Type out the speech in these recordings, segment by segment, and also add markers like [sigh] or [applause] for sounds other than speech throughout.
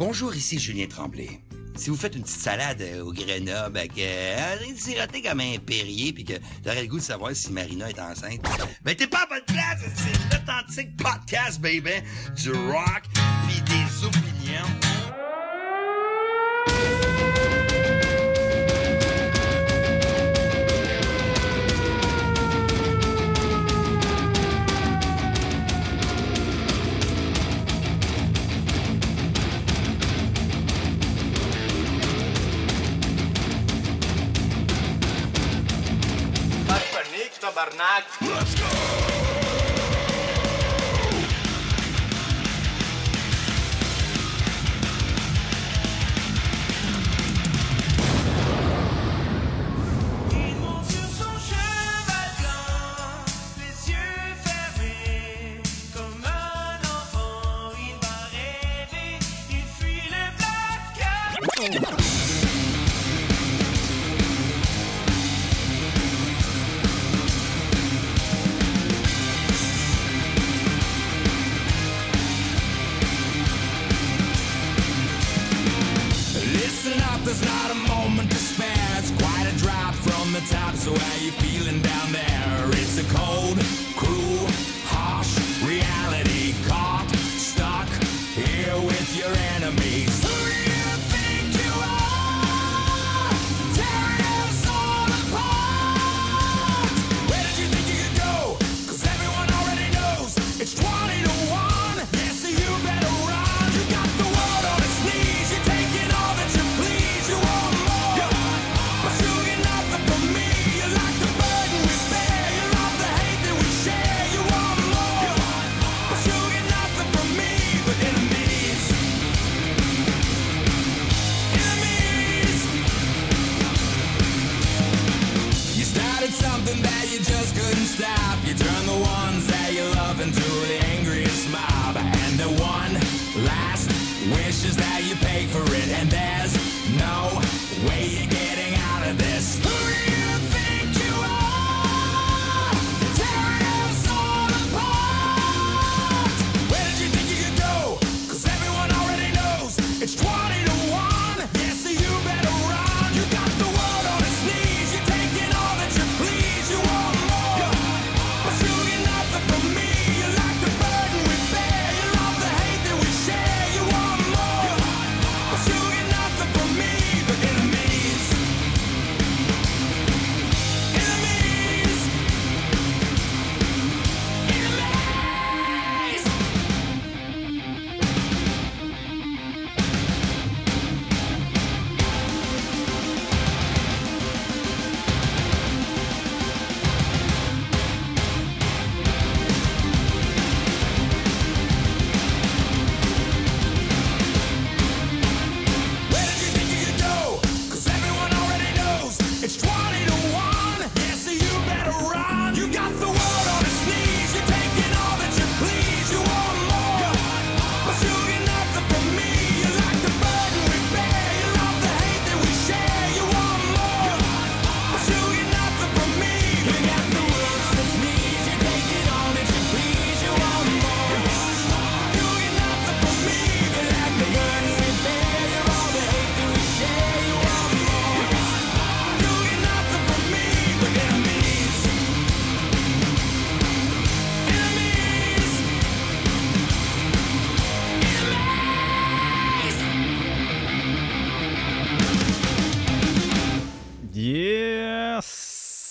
Bonjour, ici Julien Tremblay. Si vous faites une petite salade euh, au Grenoble avec euh, un siroté comme un Perrier puis que t'aurais le goût de savoir si Marina est enceinte, ben t'es pas à bonne place, c'est l'authentique podcast, baby, du rock puis des opinions.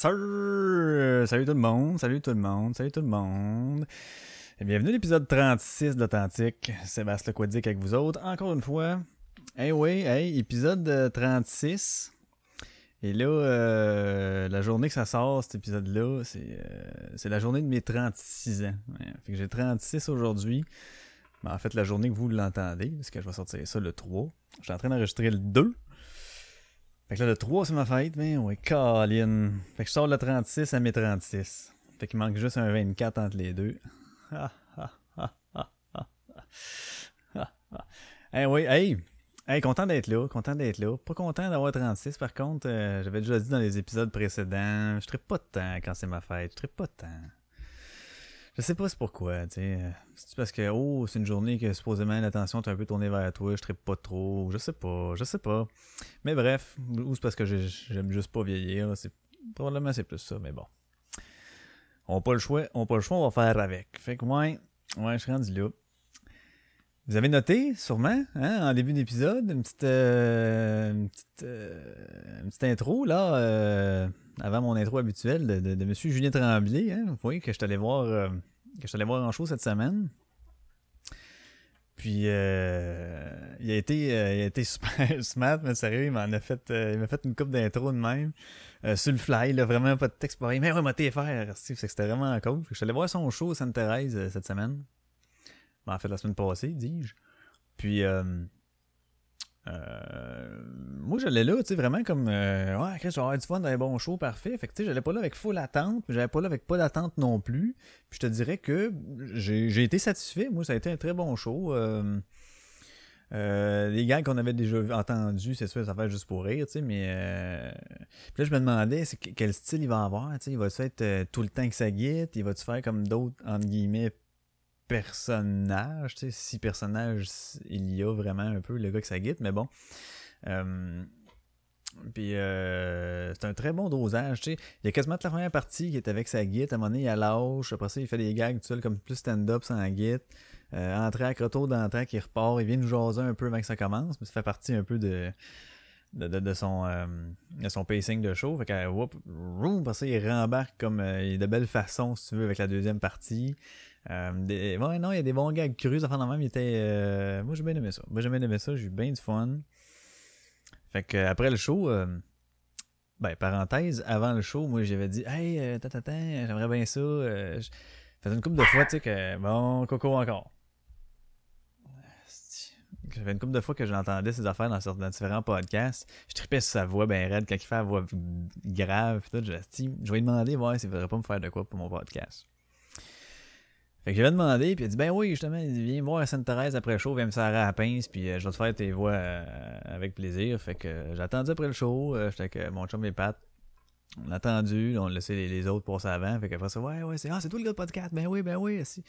Salut tout le monde, salut tout le monde, salut tout le monde. Et bienvenue à l'épisode 36 de l'Authentique. Sébastien Lequadic avec vous autres, encore une fois. Hey oui, hey, épisode euh, 36. Et là, euh, la journée que ça sort, cet épisode-là, c'est euh, la journée de mes 36 ans. Fait que j'ai 36 aujourd'hui. Mais en fait, la journée que vous l'entendez, parce que je vais sortir ça le 3. Je suis en train d'enregistrer le 2. Fait que là, le 3, c'est ma fête, mais ouais, Colin. Fait que je sors le 36 à mes 36. Fait qu'il manque juste un 24 entre les deux. Ah, ah, ah, ah, ah, ah, ah. Hey, oui, hey! Hey, content d'être là, content d'être là. Pas content d'avoir 36, par contre, euh, j'avais déjà dit dans les épisodes précédents, je serais pas de temps quand c'est ma fête, je serais pas de temps. Je sais pas c'est pourquoi, tu sais. euh, C'est parce que, oh, c'est une journée que supposément l'attention est un peu tournée vers toi, je trippe pas trop, je sais pas, je sais pas. Mais bref, ou c'est parce que j'ai- j'aime juste pas vieillir, c'est probablement c'est plus ça, mais bon. On pas le choix, on pas le choix, on va faire avec. Fait que ouais, ouais, je suis rendu là. Vous avez noté, sûrement, hein, en début d'épisode, une petite, euh, une petite, euh, une petite intro, là, euh, avant mon intro habituelle de, Monsieur Julien Tremblay, hein, vous voyez que je suis voir, euh, voir en show cette semaine. Puis, euh, il a été, euh, il a été [laughs] super smart, mais sérieux, il m'en a fait, euh, il m'a fait une coupe d'intro de même, sur le fly, là, vraiment pas de texte pareil, mais ouais, m'a faire, c'est que c'était vraiment cool. Je suis allé voir son show Sainte-Thérèse cette semaine. Ben, en fait, la semaine passée, dis-je. Puis, euh, moi, j'allais là, tu sais, vraiment comme, euh, ouais, Chris, je avoir du fun dans les bons shows, parfait. Fait que, tu sais, j'allais pas là avec full attente, puis j'allais pas là avec pas d'attente non plus. Puis je te dirais que j'ai été satisfait. Moi, ça a été un très bon show. Euh, euh, les gars qu'on avait déjà entendus, c'est sûr, ça fait juste pour rire, tu sais, mais euh, puis là, je me demandais quel style il va avoir, tu sais, il va-tu être euh, tout le temps que ça guide, il va-tu faire comme d'autres, entre guillemets, personnages, tu sais, si personnages il y a vraiment un peu, le gars que ça guide, mais bon. Euh, puis euh, c'est un très bon dosage, tu sais. Il y a quasiment la première partie qui est avec sa guide. À un moment donné, il a lâche. Après ça, il fait des gags tout seul, comme plus stand-up sans guide. Euh, entraque, retour d'entraque, il repart. Il vient nous jaser un peu avant que ça commence. Mais ça fait partie un peu de, de, de, son, euh, de son pacing de show. Fait que, whoop, room, après ça, il rembarque comme euh, de belle façon, si tu veux, avec la deuxième partie. Euh, ouais, non, il y a des bons gags crus. Enfin, même, il était. euh, moi, j'ai bien aimé ça. Moi, j'ai bien aimé ça. J'ai eu bien du fun. Fait que après le show, euh, ben parenthèse, avant le show, moi j'avais dit Hey, tata, j'aimerais bien ça. Je faisais une couple de fois, tu sais, que bon, coco encore. J'avais une couple de fois que j'entendais ces affaires dans, différents podcasts. Je tripais sur sa voix ben raide quand il fait la voix grave. Pis tout, je, je vais lui demander voir s'il voudrait pas me faire de quoi pour mon podcast. Fait que j'avais demandé, puis il a dit Ben oui, justement, il dit, viens voir à Sainte-Thérèse après le show, viens me serrer à la pince, puis euh, je vais te faire tes voix euh, avec plaisir. Fait que euh, j'ai attendu après le show, euh, j'étais avec mon chum et Pat. On a attendu, on a laissé les, les autres passer avant. Fait qu'après ça, ouais, ouais, c'est ah, c'est toi le gars de podcast. Ben oui, ben oui, si.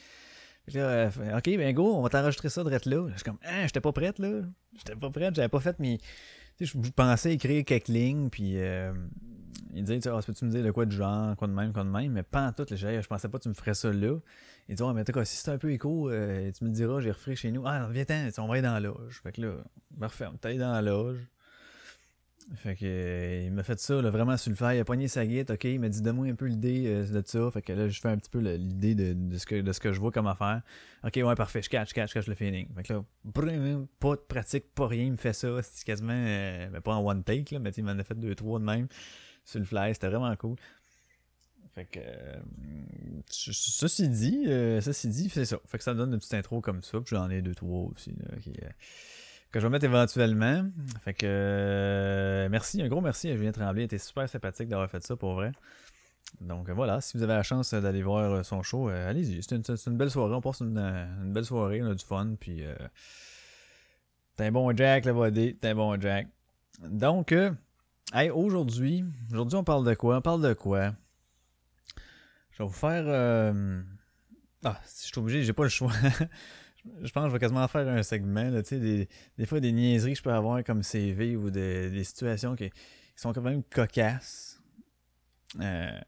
Fait que là, ok, ben go, on va t'enregistrer ça de là. Je suis comme, ah, j'étais pas prête là. J'étais pas prête, j'avais pas fait mes. Tu sais, je pensais écrire quelques lignes, puis il disait, tu sais, ah, peux-tu me dire de quoi de genre, quoi de même, quoi de même, mais pas en tout. Je pensais pas que tu me ferais ça là. Il dit, ouais, mais cas, si c'est un peu écho, euh, tu me diras, j'ai refait chez nous. Ah, viens-t'en, on va aller dans la loge. Fait que là, on est allé dans la loge. Fait que, euh, il m'a fait ça, vraiment sur le fer. Il a pogné sa guide, ok. Il m'a dit, donne-moi un peu l'idée euh, de ça. Fait que là, je fais un petit peu l'idée de, de, ce que, de ce que je vois comme affaire. Ok, ouais, parfait, je catch, catch, catch le feeling. Fait que là, brum, pas de pratique, pas rien, il me fait ça. C'est quasiment, mais pas en one take, là, mais il m'en a fait deux, trois de même sur le fly. C'était vraiment cool. Fait que, euh, ce- ceci dit, euh, ceci dit, c'est ça. Fait que ça me donne une petite intro comme ça. Puis j'en ai deux, trois aussi, euh, que je vais mettre éventuellement. Fait que, euh, merci, un gros merci à Julien Tremblay. Il était super sympathique d'avoir fait ça pour vrai. Donc voilà, si vous avez la chance d'aller voir euh, son show, allez-y. C'est une, une belle soirée. On passe une, une belle soirée, on a du fun. Puis, t'es un bon Jack, le body. T'es un bon Jack. Donc, hey, aujourd'hui, aujourd'hui, on parle de quoi? On parle de quoi? Je vais vous faire. euh, Ah, si je suis obligé, j'ai pas le choix. [laughs] je pense que je vais quasiment faire un segment. Là, des, des fois, des niaiseries que je peux avoir comme CV ou des, des situations qui, sont quand même cocasses. Euh,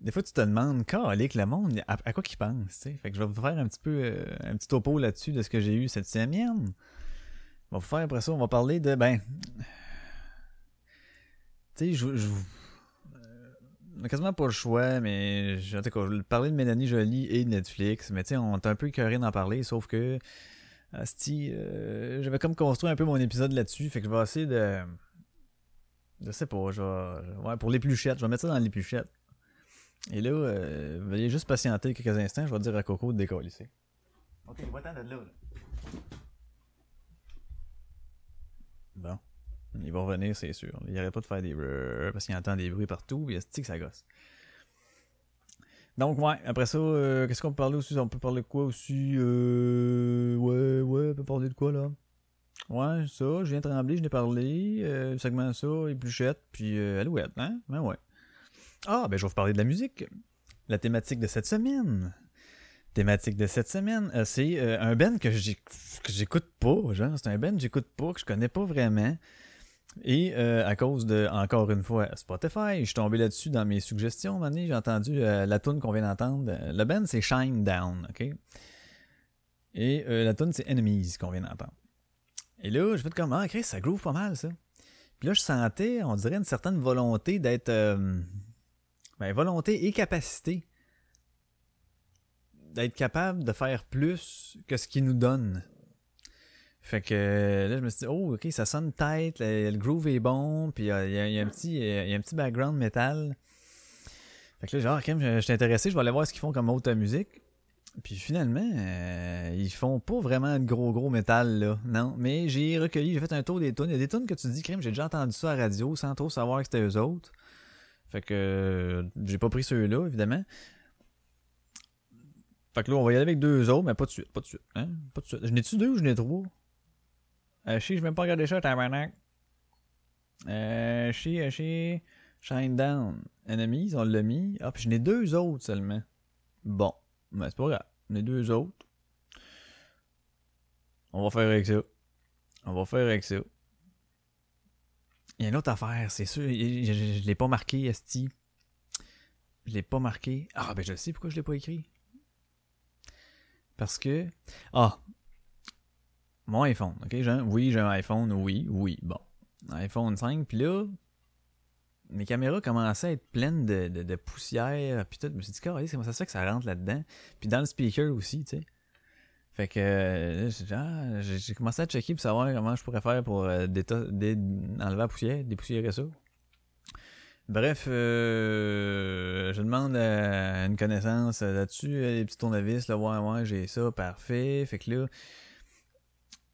des fois, tu te demandes, que le monde, à, quoi qu'il pense, tu sais. Fait que je vais vous faire un petit peu, euh, un petit topo là-dessus de ce que j'ai eu cette semaine. On va vous faire après ça, on va parler de, ben, tu sais, je, je, on a quasiment pas le choix, mais je, en tout cas, parler de Mélanie Jolie et de Netflix, mais tu sais, on est un peu écœuré d'en parler, sauf que, asti, euh, j'avais comme construit un peu mon épisode là-dessus, fait que je vais essayer de, je sais pas, je vais, ouais, pour l'épluchette, je vais mettre ça dans l'épluchette. Et là, euh, veuillez juste patienter quelques instants, je vais dire à Coco de décoller ici. Ok, va-t'en de là, là. Bon. Il va revenir, c'est sûr. Il arrête pas de faire des brrr parce qu'il entend des bruits partout, et c'est que ça gosse? Donc, ouais, après ça, euh, qu'est-ce qu'on peut parler aussi? On peut parler de quoi aussi? Euh, Ouais, ouais, on peut parler de quoi là? Ouais, ça, je viens de trembler, je n'ai parlé. Euh, segment ça, épluchette, puis euh, Alouette, hein? Ben ouais. Ah, ben je vais vous parler de la musique. La thématique de cette semaine. Thématique de cette semaine, euh, c'est un band que j'écoute pas, genre. C'est un band que j'écoute pas, que je connais pas vraiment. Et euh, à cause de, encore une fois, Spotify, je suis tombé là-dessus dans mes suggestions. Donné, j'ai entendu euh, la tune qu'on vient d'entendre. Euh, Le band, c'est Shine Down, OK? Et la tune, c'est Enemies qu'on vient d'entendre. Et là, je fais comme, ah, Chris, ça groove pas mal, ça. Puis là, je sentais, on dirait, une certaine volonté d'être. ben, volonté et capacité d'être capable de faire plus que ce qu'il nous donne. Fait que là, je me suis dit, oh, ok, ça sonne tight, le, groove est bon, puis euh, il y, a, un petit, y a un petit background métal. Fait que là, genre, quand je, je suis intéressé, je vais aller voir ce qu'ils font comme autre musique. Puis finalement, euh, ils font pas vraiment de gros gros métal là, non. Mais j'ai recueilli, j'ai fait un tour des tunes. Il y a des tunes que tu dis, crème, j'ai déjà entendu ça à radio sans trop savoir que c'était eux autres. Fait que euh, j'ai pas pris ceux-là, évidemment. Fait que là, on va y aller avec deux autres, mais pas de suite, pas de suite. Hein? Pas de suite. Je n'ai-tu deux ou je n'ai trois? Euh, chi, je vais même pas regarder ça, tabarnak. Euh, chi, chi, Shine Down. Enemies, on l'a mis. Ah, puis je n'ai deux autres seulement. Bon, mais c'est pas grave. J'en ai deux autres. On va faire avec ça. On va faire avec ça. Il y a une autre affaire, c'est sûr. Je- je l'ai pas marqué, Esti. Je l'ai pas marqué. Ah, ben je sais pourquoi je l'ai pas écrit. Parce que. Ah! Mon iPhone, ok? J'ai un- Oui, j'ai un iPhone, oui, oui. Bon. IPhone 5, puis là. Mes caméras commençaient à être pleines de, de, poussière, puis tout. Je me suis dit, comment ça se fait que ça rentre là-dedans? Puis dans le speaker aussi, tu sais. Fait que euh, là, j'ai- ah, commencé à checker pour savoir comment je pourrais faire pour euh, dé- enlever la poussière, dépoussiérer ça. Bref, euh, je demande à une connaissance là-dessus, euh, les petits tournevis, là, ouais, ouais, j'ai ça, parfait. Fait que là,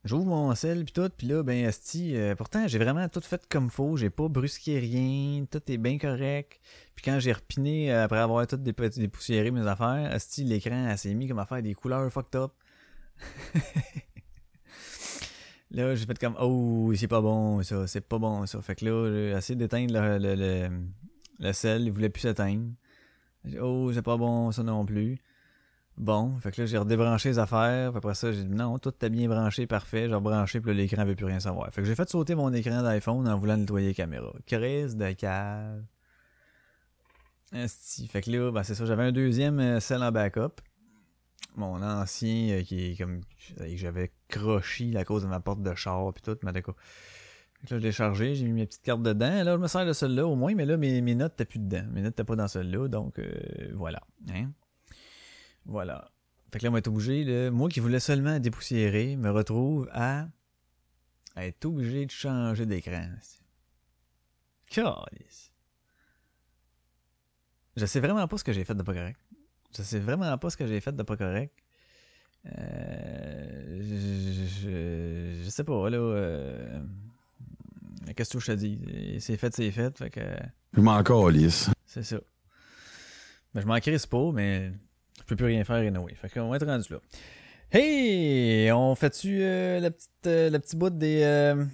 j'ouvre mon sel puis tout, puis là, ben, asti, euh, pourtant, j'ai vraiment tout fait comme faut, j'ai pas brusqué rien, tout est bien correct. Puis quand j'ai repiné, euh, après avoir tout dépou- dépoussiéré mes affaires, asti, l'écran, s'est mis comme à faire des couleurs fucked up. [laughs] Là, j'ai fait comme Oh, c'est pas bon ça, c'est pas bon ça. Fait que là, j'ai essayé d'éteindre le, le, le, le sel, il voulait plus s'éteindre. Oh, c'est pas bon ça non plus. Bon, fait que là, j'ai redébranché les affaires. Puis après ça, j'ai dit non, tout est bien branché, parfait. J'ai rebranché, puis là, l'écran veut plus rien savoir. Fait que j'ai fait sauter mon écran d'iPhone en voulant nettoyer les caméras. Crise de cave. Esti. Fait que là, ben, c'est ça, j'avais un deuxième euh, sel en backup. Mon ancien euh, qui est comme j'avais crochi à cause de ma porte de char puis tout, mais d'accord. Fait que là, je l'ai chargé, j'ai mis mes petites cartes dedans. Là, je me sers de celle-là au moins, mais là, mes, mes notes n'étaient plus dedans. Mes notes n'étaient pas dans celle-là, donc euh, voilà. Hein? Voilà. Fait que là, on va être obligé, là, moi qui voulais seulement dépoussiérer, me retrouve à, à être obligé de changer d'écran. Calice. Je sais vraiment pas ce que j'ai fait de pas correct. Je sais vraiment pas ce que j'ai fait de pas correct. Euh, je, je, je sais pas, là. euh, Qu'est-ce que je te dis? C'est fait, c'est fait. Fait que Je m'en calisse. c'est ça. Ben, je m'en crisse pas, mais peux plus rien faire anyway. Fait qu'on va être rendu là. Hey! On fait-tu euh, la petite euh, la petite bout des euh,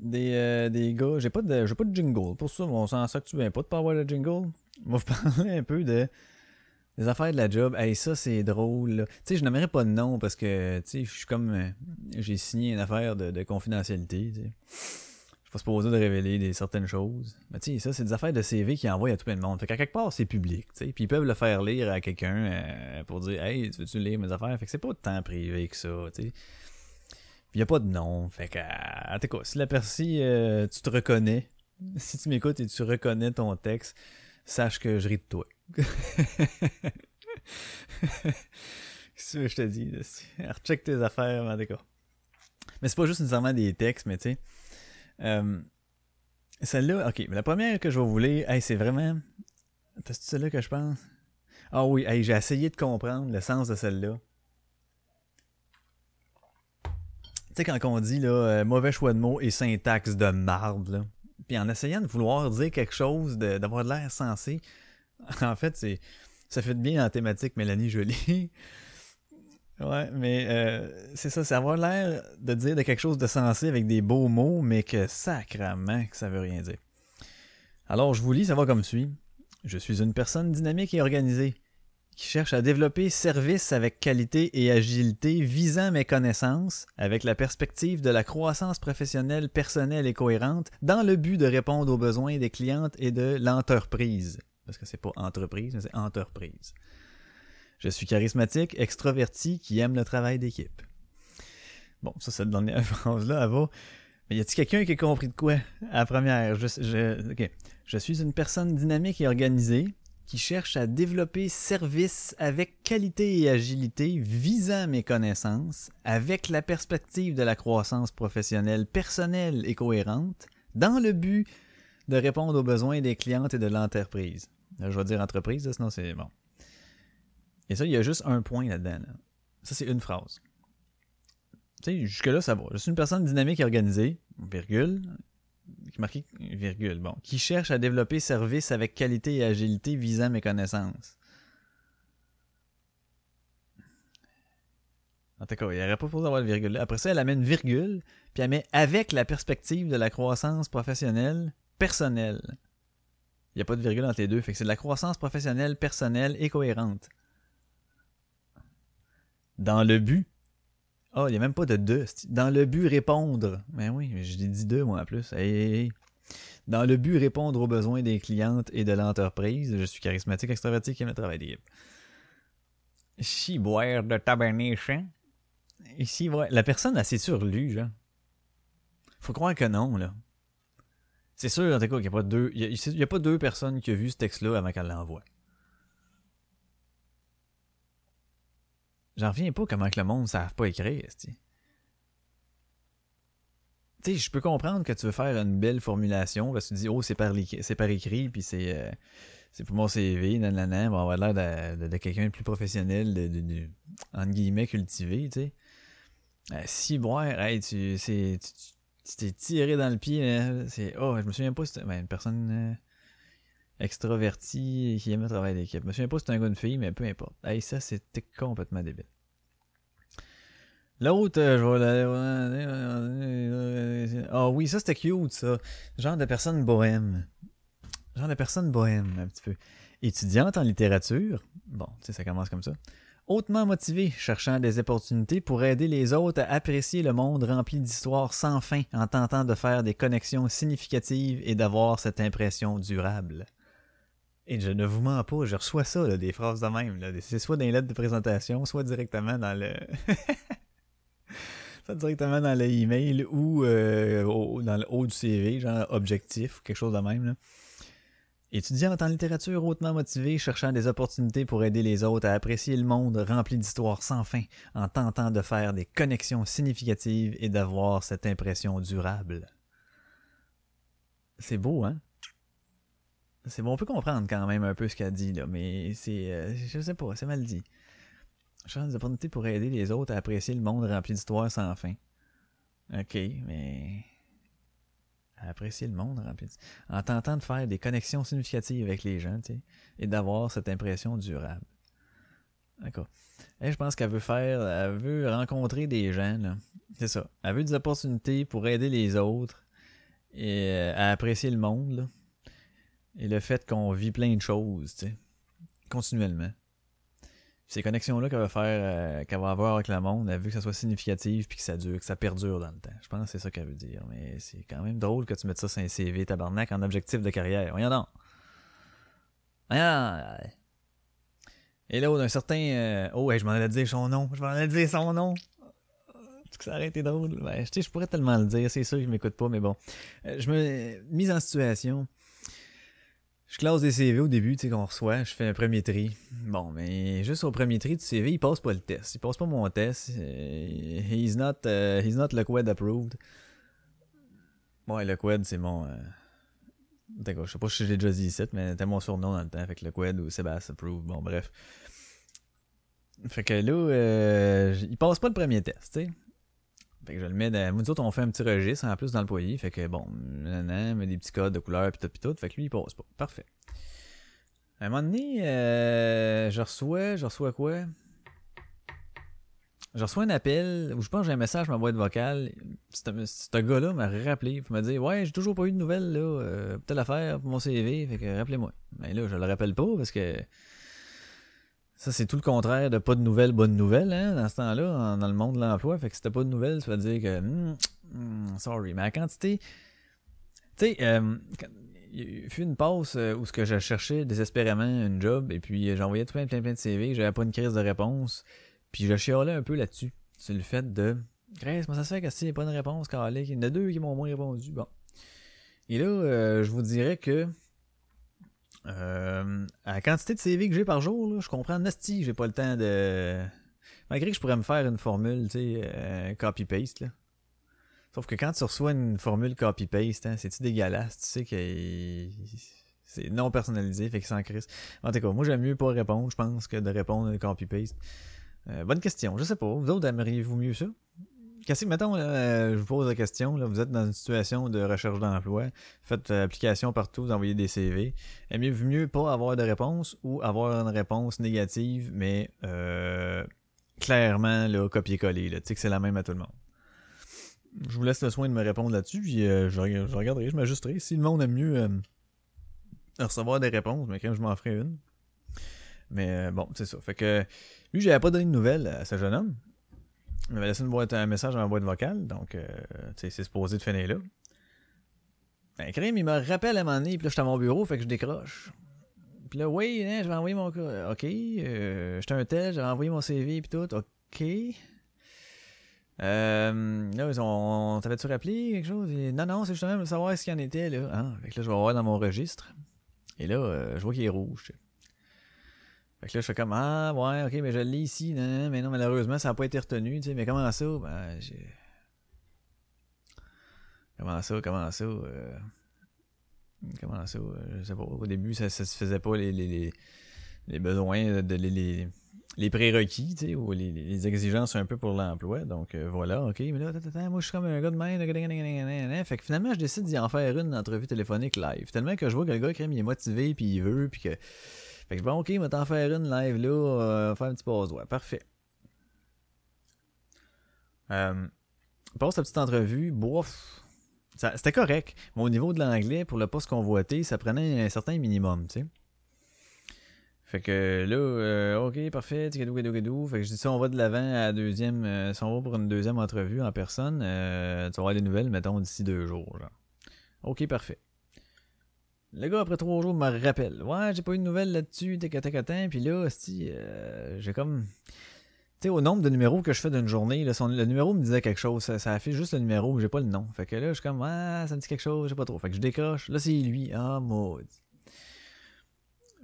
des, euh, des gars? J'ai pas de j'ai pas de jingle. Pour ça, on s'en sort que tu viens pas de pas de jingle? On va vous [laughs] parler un peu de des affaires de la job. Hey, ça c'est drôle. Tu sais, je n'aimerais pas de nom parce que tu sais, je suis comme euh, j'ai signé une affaire de, de confidentialité. tu sais. Je suis pas supposé de révéler des certaines choses. Mais tu sais, ça, c'est des affaires de CV qu'ils envoient à tout le monde. Fait qu'à quelque part, c'est public, tu sais. Puis ils peuvent le faire lire à quelqu'un euh, pour dire Hey, tu veux-tu lire mes affaires? Fait que c'est pas temps privé que ça, tu sais. Puis y a pas de nom. Fait que, euh, en tout cas, si la personne, euh, tu te reconnais, [laughs] si tu m'écoutes et tu reconnais ton texte, sache que je ris de toi. [laughs] Qu'est-ce que je te dis? là? Recheck tes affaires, en tout. Mais c'est pas juste nécessairement des textes, mais tu sais. Euh, celle-là, ok, mais la première que je vais vous lire, hey, c'est vraiment. C'est celle-là que je pense? Ah oui, hey, j'ai essayé de comprendre le sens de celle-là. Tu sais, quand on dit là, euh, mauvais choix de mots et syntaxe de marde, là. Puis en essayant de vouloir dire quelque chose, d'avoir de, l'air sensé, [laughs] en fait, c'est ça fait de bien en thématique Mélanie Jolie. Ouais, mais euh, c'est ça, c'est avoir l'air de dire de quelque chose de sensé avec des beaux mots, mais que sacrament que ça veut rien dire. Alors, je vous lis, ça va comme suit. Je suis une personne dynamique et organisée. qui cherche à développer services avec qualité et agilité visant mes connaissances avec la perspective de la croissance professionnelle personnelle et cohérente dans le but de répondre aux besoins des clientes et de l'entreprise. Parce que c'est pas entreprise, mais c'est entreprise. Je suis charismatique, extraverti, qui aime le travail d'équipe. Bon, ça, cette dernière [laughs] phrase-là, elle. Mais y a-t-il quelqu'un qui a compris de quoi à première? Je, je, je suis une personne dynamique et organisée qui cherche à développer services avec qualité et agilité visant mes connaissances avec la perspective de la croissance professionnelle personnelle et cohérente dans le but de répondre aux besoins des clientes et de l'entreprise. Je vais dire entreprise, sinon c'est bon. Et ça, il y a juste un point là-dedans. là. Ça, c'est une phrase. Tu sais, jusque-là, ça va. Je suis une personne dynamique et organisée, virgule, qui marqué virgule, bon, qui cherche à développer services avec qualité et agilité visant mes connaissances. En tout cas, il n'y aurait pas pour avoir le virgule. Après ça, elle amène virgule, puis elle met avec la perspective de la croissance professionnelle personnelle. Il n'y a pas de virgule entre les deux, fait que c'est de la croissance professionnelle personnelle et cohérente. Dans le but ah, il n'y a même pas de deux. Dans le but répondre. Mais oui, je l'ai dit deux, moi, en plus. Dans le but répondre aux besoins des clientes et de l'entreprise, je suis charismatique, extraverti, aime le travail d'équipe. Chiboire de taberniche, hein? Ici, ouais. La personne a c'est sûr lu, genre. Faut croire que non, là. C'est sûr, en tout cas, qu'il n'y a y a, a pas deux personnes qui ont vu ce texte-là avant qu'elle l'envoie. J'en reviens pas comment que le monde ne savent pas écrire. Tu sais, je peux comprendre que tu veux faire une belle formulation parce que tu dis, oh, c'est par, par écrit, puis c'est, euh, c'est pour mon CV, nanana, on va avoir l'air de, de- quelqu'un de plus professionnel, de, entre guillemets, cultivé, tu sais. Euh, si, bon, hey, tu, t'es tiré dans le pied, hein, c'est, oh, je me souviens pas, si ben, une personne euh, extravertie qui aime le travail d'équipe. Je me souviens pas si c'était un gars ou une fille, mais peu importe. Hey, ça, c'était complètement débile. L'autre, euh, je vais. Ah oui, ça c'était cute, ça. Genre de personne bohème. Genre de personne bohème, un petit peu. Étudiante en littérature. Bon, tu sais, ça commence comme ça. Hautement motivée, cherchant des opportunités pour aider les autres à apprécier le monde rempli d'histoires sans fin en tentant de faire des connexions significatives et d'avoir cette impression durable. Et je ne vous mens pas, je reçois ça, des phrases de même. C'est soit dans les lettres de présentation, soit directement dans le... [laughs] soit directement dans le email ou euh, au- dans le haut du CV, genre objectif ou quelque chose de même. Là. Étudiante en littérature hautement motivée, cherchant des opportunités pour aider les autres à apprécier le monde rempli d'histoires sans fin, en tentant de faire des connexions significatives et d'avoir cette impression durable. C'est beau, hein? C'est bon, on peut comprendre quand même un peu ce qu'elle dit, là, mais c'est. euh, je sais pas, c'est mal dit. Cherchant des opportunités pour aider les autres à apprécier le monde rempli d'histoires sans fin. Ok, mais. Apprécier le monde rempli. En tentant de faire des connexions significatives avec les gens, tu sais, et d'avoir cette impression durable. D'accord. Et je pense qu'elle veut faire. Elle veut rencontrer des gens, là. C'est ça. Elle veut des opportunités pour aider les autres et euh, à apprécier le monde, là. Et le fait qu'on vit plein de choses, tu sais, continuellement. Ces connexions-là qu'elle va faire, euh, qu'elle va avoir avec le monde, elle veut que ça soit significatif puis que ça dure, que ça perdure dans le temps. Je pense que c'est ça qu'elle veut dire. Mais c'est quand même drôle que tu mettes ça sur un CV, tabarnak, en objectif de carrière. Voyons donc. Voyons. Et là, d'un certain... euh, Oh, je m'en allais dire son nom. Je m'en allais dire son nom. Que ça aurait été drôle? Ben, sais, je pourrais tellement le dire. C'est sûr qu'il m'écoute pas, mais bon. Euh, je me... Mise en situation... Je classe des CV au début, tu sais, qu'on reçoit, je fais un premier tri. Bon, mais juste au premier tri du CV, il passe pas le test. Il passe pas mon test. Euh, He's not, euh, he's not Liquid approved. Ouais, Liquid, c'est mon... Euh... D'accord, je sais pas si je l'ai déjà dit ici, mais c'était mon surnom dans le temps, avec Liquid ou Sébastien approved. Bon, bref. Fait que là, euh, il passe pas le premier test, tu sais. Fait que je le mets dans. Nous autres, on fait un petit registre en plus dans le foyer. Fait que bon, nanana, met des petits codes de couleurs pis tout pis tout. Fait que lui, il passe pas. Parfait. À un moment donné, euh, je reçois. Je reçois quoi? Je reçois un appel où je pense que j'ai un message ma boîte vocale. Ce gars-là m'a rappelé pour me dire Ouais, j'ai toujours pas eu de nouvelles là, euh, telle affaire pour mon CV. Fait que rappelez-moi. Mais là, je le rappelle pas parce que Ça, c'est tout le contraire de pas de nouvelles, bonnes nouvelles, hein, dans ce temps-là, dans le monde de l'emploi. Fait que si t'as pas de nouvelles, ça veut dire que. hmm, hmm, sorry. Mais la quantité. Tu sais, euh, il y a eu une pause euh, où ce que je cherchais désespérément une job, et puis euh, j'envoyais tout plein, plein, plein de CV, j'avais pas une crise de réponse. Puis je chialais un peu là-dessus. Sur le fait de. Grace, moi ça se fait que s'il n'y a pas de réponse, Carlick, il y en a deux qui m'ont moins répondu. Bon. Et là, euh, je vous dirais que. Euh, à la quantité de CV que j'ai par jour, là, je comprends Nasty, j'ai pas le temps de. Malgré que je pourrais me faire une formule, tu sais, euh, copy-paste, là. Sauf que quand tu reçois une formule copy-paste, hein, c'est-tu dégueulasse? Tu sais que c'est non personnalisé, fait que en crise. En tout cas, moi j'aime mieux pas répondre, je pense, que de répondre copy-paste. Euh, bonne question, je sais pas. Vous autres, aimeriez-vous mieux ça? Mettons, euh, je vous pose la question, vous êtes dans une situation de recherche d'emploi, faites euh, application partout, vous envoyez des CV. Aimez-vous mieux pas avoir de réponse ou avoir une réponse négative, mais euh, clairement, copier-coller, tu sais que c'est la même à tout le monde. Je vous laisse le soin de me répondre là-dessus, puis euh, je, reg- je regarderai, je m'ajusterai. Si le monde aime mieux recevoir des réponses, mais quand je m'en ferai une. Mais bon, c'est ça. Fait que lui, j'avais pas donné de nouvelles à ce jeune homme. Il m'avait laissé une boîte, un message dans la boîte vocale, donc euh, c'est supposé de finir là. Ben, crème, il me rappelle à un moment donné, puis là, j'étais à mon bureau, fait que je décroche. Puis là, oui, hein, je vais envoyer mon. Ok, euh, j'étais un tel, j'avais envoyé mon CV, puis tout, ok. Euh, là, ils ont. T'avais-tu rappelé quelque chose? Non, non, c'est justement de savoir ce qu'il y en était, là. Ah, fait que là, je vais voir dans mon registre. Et là, euh, je vois qu'il est rouge. Fait que là, je fais comme Ah, ouais, ok, mais je l'ai ici. Non, mais non, malheureusement, ça n'a pas été retenu. Tu sais, mais comment ça? Ben, j'ai. Comment ça? Comment ça? euh, Comment ça? euh, Je sais pas. Au début, ça, ça se faisait pas les, les, les, besoins, de, les, les, prérequis, tu sais, ou les, exigences un peu pour l'emploi. Donc euh, voilà, ok, mais là, attends, moi je suis comme un gars de même. Fait que finalement, je décide d'y en faire une entrevue téléphonique live. Tellement que je vois que le gars, crème, il est motivé, puis il veut, puis que. Fait que je ok, on va t'en faire une live là, euh, faire un petit passe-doigt. Parfait. Euh, passe la petite entrevue, bof. C'était correct. Mais au niveau de l'anglais, pour le poste convoité, ça prenait un certain minimum, tu sais. Fait que là, euh, ok, parfait, cadou, cadou. Fait que je dis ça, on va de l'avant à la deuxième. euh, si on va pour une deuxième entrevue en personne, euh, tu avoir des nouvelles, mettons, d'ici deux jours. Genre. Ok, parfait. Le gars, après trois jours, me rappelle. Ouais, j'ai pas eu de nouvelles là-dessus, tac. Puis là, euh, j'ai comme. Tu sais, au nombre de numéros que je fais d'une journée, le numéro me disait quelque chose. Ça, affiche juste le numéro, mais j'ai pas le nom. Fait que là, je suis comme, ah, ça me dit quelque chose, je sais pas trop. Fait que je décroche. Là, c'est lui. Ah, maudit.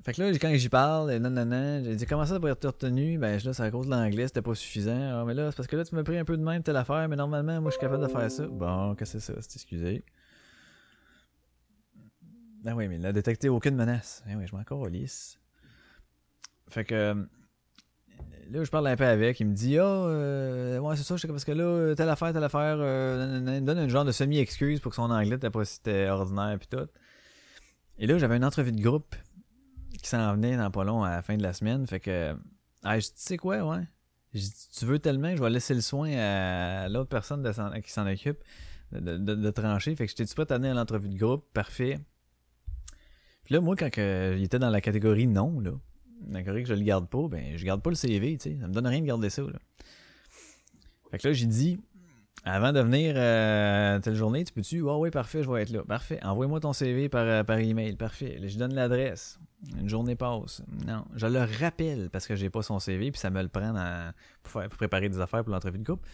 Fait que là, quand j'y parle, non, non, j'ai dit comment ça pour être retenu? Ben là, c'est à cause de l'anglais, c'était pas suffisant. Ah, mais là, c'est parce que là, tu m'as pris un peu de même telle affaire, mais normalement, moi, je suis capable de faire ça. Bon, qu'est-ce que c'est ça? C'est excusé. Ah oui, mais il n'a détecté aucune menace. Ah oui, je m'en calisse. Fait que. euh, Là, je parle un peu avec. Il me dit Ah, euh, ouais, c'est ça, je sais parce que là, telle affaire, telle affaire. euh, il me donne un genre de semi-excuse pour que son anglais n'était pas si ordinaire, puis tout. Et là, j'avais une entrevue de groupe qui s'en venait dans pas long à la fin de la semaine. Fait que. Ah, je dis, tu sais quoi, ouais. Je dis, tu veux tellement que je vais laisser le soin à l'autre personne qui s'en occupe de, trancher. Fait que j'étais-tu prêt à à l'entrevue de groupe? Parfait. Puis là, moi, quand que, il était dans la catégorie non, là, la catégorie que je le garde pas, ben, je garde pas le CV, tu sais. Ça me donne rien de garder ça, là. Fait que là, j'ai dit, avant de venir euh, telle journée, tu peux-tu? Ah oui, parfait, je vais être là. Parfait. Envoie-moi ton CV par, euh, par email. Parfait. Là, je donne l'adresse. Une journée passe. Non. Je le rappelle parce que j'ai pas son CV, puis ça me le prend pour, préparer des affaires pour l'entrevue de groupe.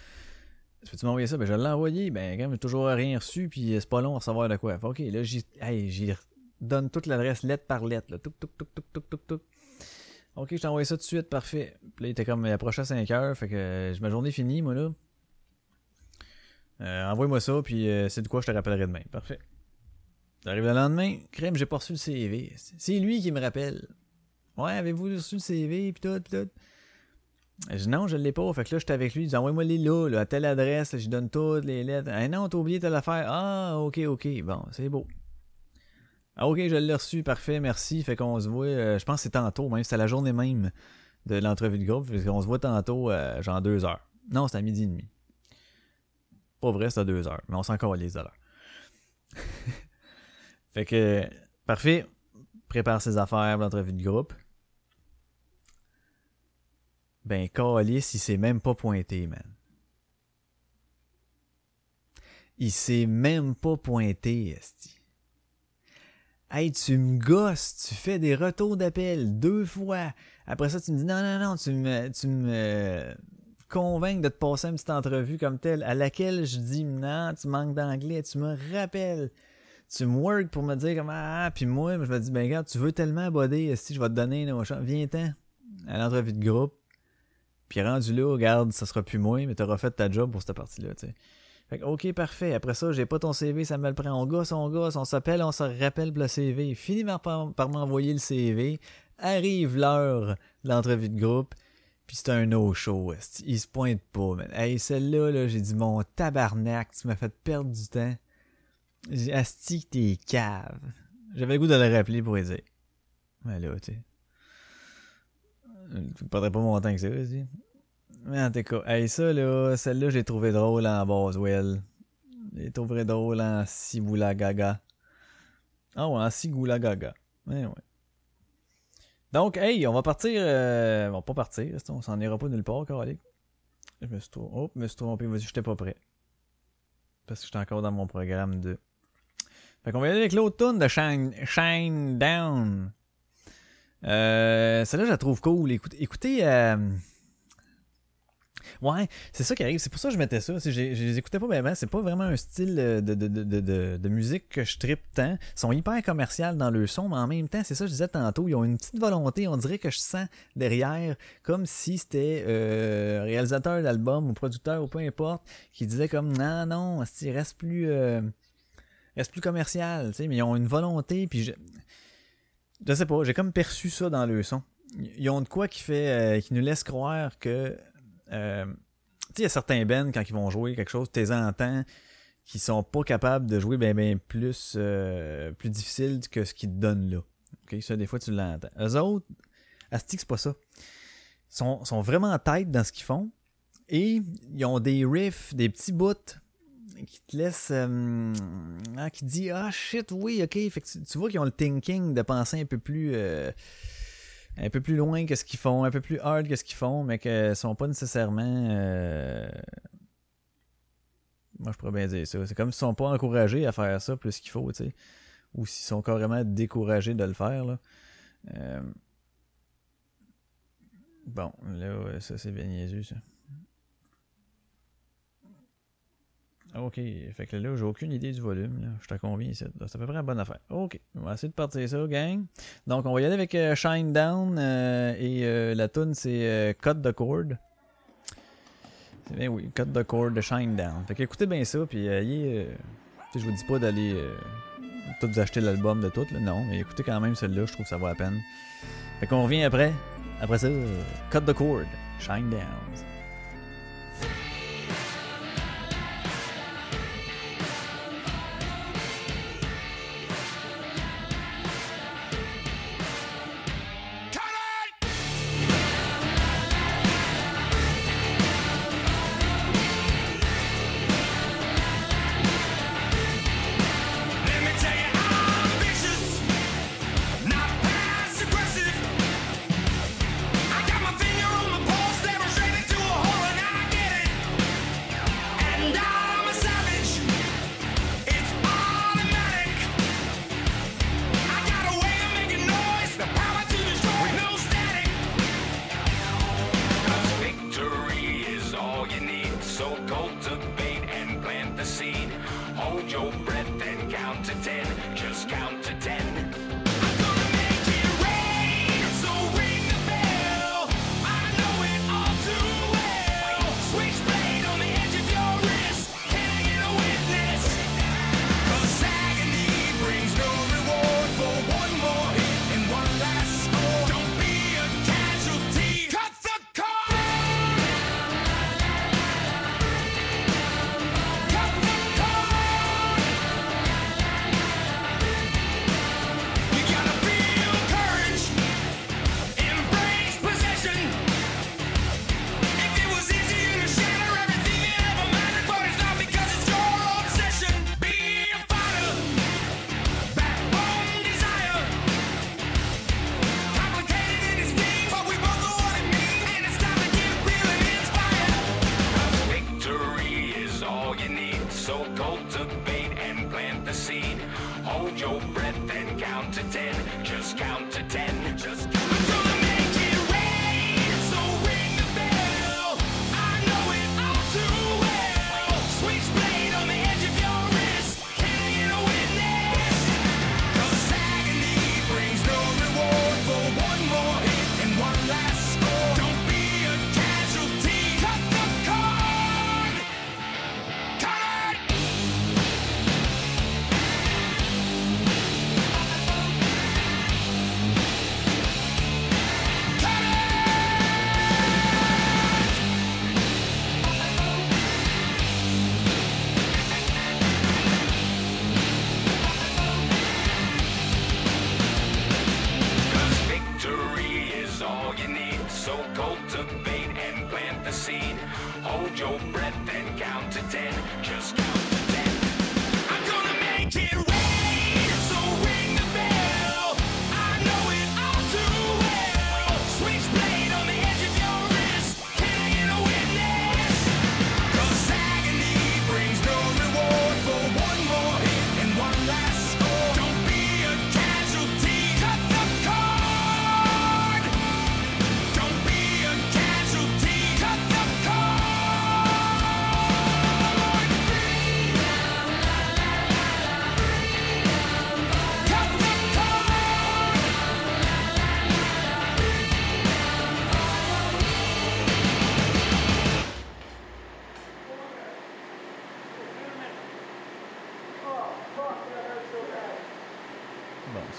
Peux-tu m'envoyer ça? Ben, je l'ai envoyé. Ben, quand même, j'ai toujours rien reçu, puis c'est pas long à recevoir de quoi. Fait, ok, là, j'y donne toute l'adresse lettre par lettre. Là. Touc, touc, touc. Ok, je t'ai envoyé ça tout de suite, parfait. Puis là, il était comme, il approchait à 5 heures, fait que euh, ma journée finie, moi, là. Euh, Envoie-moi ça, puis euh, c'est de quoi je te rappellerai demain. Parfait. J'arrive le lendemain, crème, j'ai pas reçu le CV. C'est lui qui me rappelle. Ouais, avez-vous reçu le CV, puis tout, tout? Je non, je l'ai pas. Fait que là, j'étais avec lui. Je dis envoie-moi les là, à telle adresse, là, je donne toutes les lettres. Ah non, t'as oublié telle affaire. Ah, ok, ok. Bon, c'est beau. Ah, ok, je l'ai reçu, parfait, merci. Fait qu'on se voit, euh, je pense que c'est tantôt, même, c'était la journée même de l'entrevue de groupe. Fait qu'on se voit tantôt, euh, genre deux heures. Non, c'était à midi et demi. Pas vrai, c'était à deux heures, mais on s'en calisse de l'heure. [laughs] fait que, parfait, prépare ses affaires pour l'entrevue de groupe. Ben, Calis, il s'est même pas pointé, man. Il s'est même pas pointé, esti. Hey, tu me gosses, tu fais des retours d'appel deux fois. Après ça, tu me dis non, non, non, tu me, tu me euh, convaincs de te passer une petite entrevue comme telle, à laquelle je dis non, tu manques d'anglais, tu me rappelles. Tu me work pour me dire comme ah, puis moi, je me dis ben regarde, tu veux tellement boder, si je vais te donner viens-t'en à l'entrevue de groupe. Puis rendu là, regarde, ça sera plus moi, mais t'auras fait ta job pour cette partie-là, tu sais. Fait que, ok, parfait. Après ça, j'ai pas ton CV, ça me le prend. On gosse, on gosse, on s'appelle, on se rappelle pour le CV. Fini par, par m'envoyer le CV. Arrive l'heure de l'entrevue de groupe. Puis c'est un no-show. Il se pointe pas, man. Hey, celle-là, là, j'ai dit mon tabarnak, tu m'as fait perdre du temps. J'ai asti t'es cave. J'avais le goût de le rappeler pour lui dire. Mais là, tu sais. Tu perdrais pas mon temps que ça, aussi. Mais en tout cas, hey, ça, là, celle-là, j'ai trouvé drôle en Boswell. J'ai trouvé drôle en Siboula Gaga. Ah ouais, en Sigoula Gaga. Ouais, ouais. Donc, hey, on va partir. Euh, on va pas partir, on s'en ira pas nulle part, Carolique. Je me suis trompé. Oh, je me suis trompé. Vas-y, j'étais pas prêt. Parce que j'étais encore dans mon programme de. Fait qu'on va y aller avec l'autre tune de Shine, Shine Down. Euh, celle-là, je la trouve cool. Écoutez, écoutez euh, Ouais, c'est ça qui arrive. C'est pour ça que je mettais ça. Je, les écoutais pas vraiment. C'est pas vraiment un style de, de, de, de, de musique que je trippe tant. Ils sont hyper commercial dans le son, mais en même temps, c'est ça que je disais tantôt. Ils ont une petite volonté. On dirait que je sens derrière, comme si c'était euh, réalisateur d'album ou producteur ou peu importe, qui disait comme non, non, reste plus. Euh, reste plus commercial, tu sais, mais ils ont une volonté, puis je, je sais pas, j'ai comme perçu ça dans le son. Ils ont de quoi qui fait, euh, qui nous laisse croire que euh, il y a certains bands, quand ils vont jouer quelque chose, t'es entends qui sont pas capables de jouer ben, ben plus, euh, plus difficile que ce qu'ils te donnent là. Ça, des fois, tu l'entends. Eux autres, Asti, c'est pas ça. Sont, vraiment tête dans ce qu'ils font. Et ils ont des riffs, des petits bouts qui te laissent. Euh, ah, qui dit Ah shit, oui, ok. Tu, vois qu'ils ont le thinking de penser un peu plus un peu plus loin que ce qu'ils font, un peu plus hard que ce qu'ils font, mais ne sont pas nécessairement. Euh, moi, je pourrais bien dire ça. C'est comme s'ils sont pas encouragés à faire ça plus qu'il faut, tu sais. Ou s'ils sont carrément découragés de le faire, là. Euh, bon, là, ça, c'est bien niaiseux, ça. OK. Fait que là, j'ai aucune idée du volume. Là. Je te conviens. C'est à peu près une bonne affaire. OK. On va essayer de partir ça, gang. Donc, on va y aller avec euh, Shine Down. euh, et euh, la tune c'est Cut the Cord. C'est bien, oui. Cut the Cord de Shine Down. Fait que écoutez bien ça. Puis, sais, je vous dis pas d'aller tout acheter l'album de tout. Là. Non. Mais écoutez quand même celle-là. Je trouve que ça vaut la peine. Fait qu'on revient après. Après ça, Cut the Cord. Shine Down.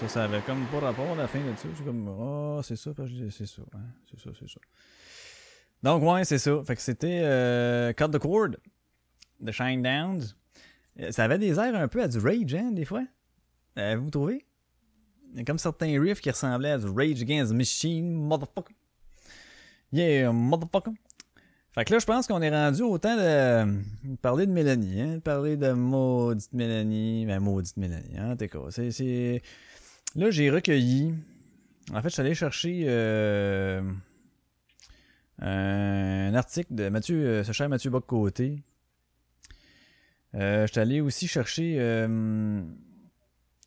Ça, avait comme pas rapport à la fin de ça. C'est comme, oh, c'est ça, c'est ça, hein, c'est ça, c'est ça. Donc, ouais, c'est ça. Fait que c'était euh, Cut the Cord de Shinedown. Euh, Ça avait des airs un peu à du Rage, hein, des fois. Euh, vous trouvez? Comme certains riffs qui ressemblaient à du Rage Against the Machine, motherfucker. Yeah, motherfucker. Fait que là, je pense qu'on est rendu au temps de parler de Mélanie, hein, de parler de maudite Mélanie, ben maudite Mélanie, hein, t'es quoi, c'est... Là, j'ai recueilli, en fait, je suis allé chercher euh, un article de Mathieu, euh, ce cher Mathieu Bock-Côté. Euh, je suis allé aussi chercher, euh,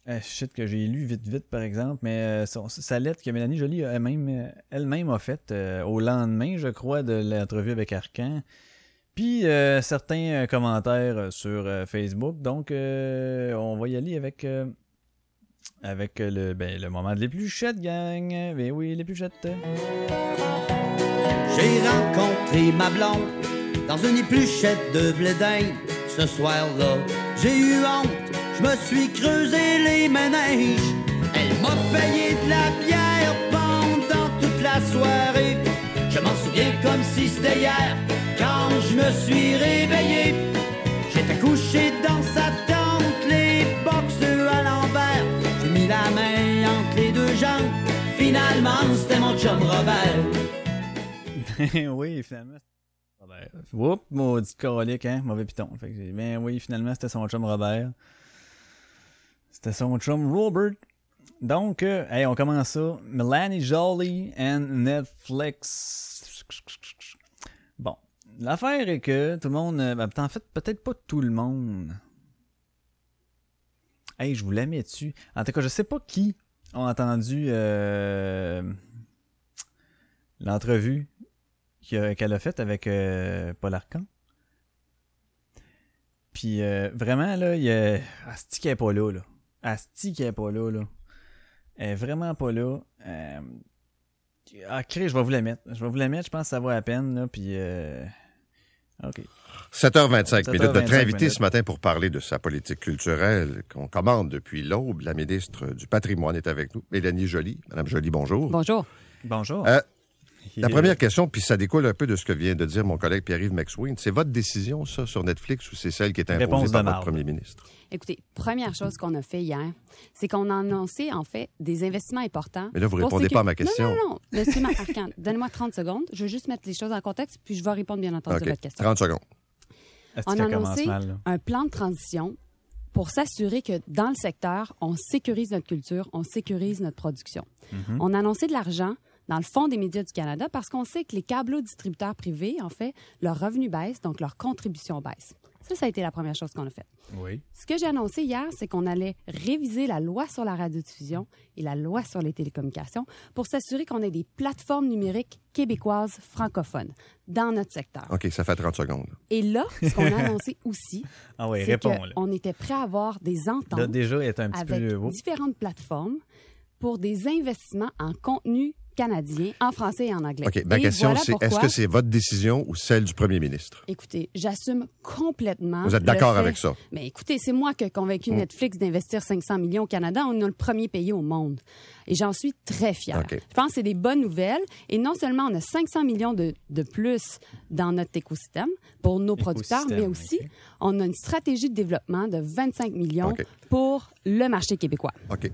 euh, shit que j'ai lu vite vite par exemple, mais euh, sa lettre que Mélanie Jolie elle-même, elle-même a faite au lendemain, je crois, de l'entrevue avec Arcan. Puis certains commentaires sur Facebook. Donc on va y aller avec avec le ben, le moment de l'épluchette, gang. Ben oui, l'épluchette. J'ai rencontré ma blonde dans une épluchette de blé. Ce soir-là, j'ai eu honte, je me suis creusé les méninges. Elle m'a payé de la bière pendant toute la soirée. Je m'en souviens comme si c'était hier, quand je me suis réveillé. J'étais couché dans sa C'était mon chum Robert. [laughs] oui, finalement. Robert. Oups, maudit colique, hein, mauvais piton. Fait ben oui, finalement, c'était son chum Robert. C'était son chum Robert. Donc, euh, hey, on commence ça. Melanie Jolie and Netflix. Bon. L'affaire est que tout le monde. euh, ben, en fait, peut-être pas tout le monde. Hey, je vous la mets dessus. En tout cas, je sais pas qui a entendu euh, l'entrevue qu'elle a faite avec euh, Paul Arcan. Puis euh, vraiment, là, il y a. Asti qui est pas là, là. Asti qui est pas là, là. Elle est vraiment pas là. Euh... Ah, crée, je vais vous la mettre. Je vais vous la mettre, je pense que ça vaut la peine, là. Puis. OK. 7h25 minutes. Notre 7h25 invité minutes. ce matin pour parler de sa politique culturelle qu'on commande depuis l'aube, la ministre du patrimoine est avec nous, Mélanie Joly. Madame Joly, bonjour. Bonjour. Bonjour. Euh, [laughs] La première question, puis ça découle un peu de ce que vient de dire mon collègue Pierre-Yves McSween, c'est votre décision, ça, sur Netflix, ou c'est celle qui est imposée Réponse par marde. premier ministre? Écoutez, première chose qu'on a fait hier, c'est qu'on a annoncé, en fait, des investissements importants. Mais là, vous pour répondez pas à ma question. Non, non, non. Monsieur Marquand, [laughs] donnez-moi 30 secondes. Je veux juste mettre les choses en contexte, puis je vais répondre, bien entendu, à votre question. 30 secondes. On a annoncé mal, un plan de transition pour s'assurer que dans le secteur, on sécurise notre culture, on sécurise notre production. Mhm. On a annoncé de l'argent dans le Fonds des médias du Canada parce qu'on sait que les câblos distributeurs privés, en fait, leurs revenus baissent, donc leur contribution baisse. Ça, ça a été la première chose qu'on a faite. Oui. Ce que j'ai annoncé hier, c'est qu'on allait réviser la loi sur la radiodiffusion et la loi sur les télécommunications pour s'assurer qu'on ait des plateformes numériques québécoises francophones dans notre secteur. OK, ça fait 30 secondes. Et là, ce qu'on a annoncé aussi, [laughs] Ah oui, c'est qu'on était prêt à avoir des ententes Là, déjà, il est un petit avec peu... différentes plateformes pour des investissements en contenu canadien, en français et en anglais. OK, ma Et question, voilà c'est est-ce que c'est votre décision ou celle du premier ministre? Écoutez, j'assume complètement. Vous êtes d'accord avec ça? Mais écoutez, c'est moi qui ai convaincu Mm. Netflix d'investir 500 millions au Canada. On est le premier pays au monde. Et j'en suis très fière. Je pense que c'est des bonnes nouvelles. Et non seulement on a 500 millions de, de plus dans notre écosystème pour nos producteurs, mais aussi on a une stratégie de développement de 25 millions pour le marché québécois. OK.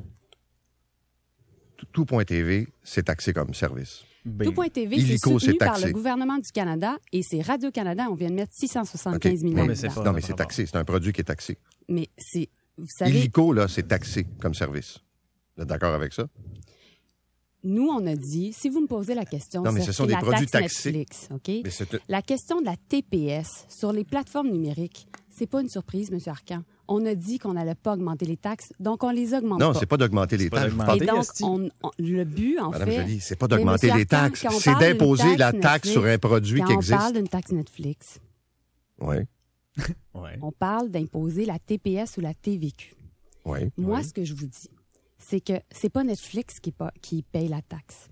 Tout- Tout.tv, c'est taxé comme service. ben, Tout.tv, c'est soutenu c'est par taxé. le gouvernement du Canada et c'est Radio-Canada, on vient de mettre 675 OK. millions. Non, mais pas- Non, mais c'est taxé. C'est un produit qui est taxé. Mais c'est, vous savez, Illico, là, c'est taxé comme service. Vous êtes d'accord avec ça? Nous, on a dit, si vous me posez la question, Non, mais sur ce sont c'est des la produits taxe taxés. Netflix, OK? Mais c'est La question de la TPS sur les plateformes numériques, c'est pas une surprise, M. Arcan. On a dit qu'on n'allait pas augmenter les taxes, donc on les augmente Non, pas. c'est pas d'augmenter les taxes. Et donc, on- on- le but, en Madame fait... C'est pas d'augmenter les taxes, on c'est d'imposer la taxe taxe sur un produit qui on existe. parle d'une taxe Netflix, Oui, Ouais. on parle d'imposer la TPS ou la TVQ. oui. Moi, ce que je vous dis, c'est que c'est pas Netflix qui, pa- qui paye la taxe.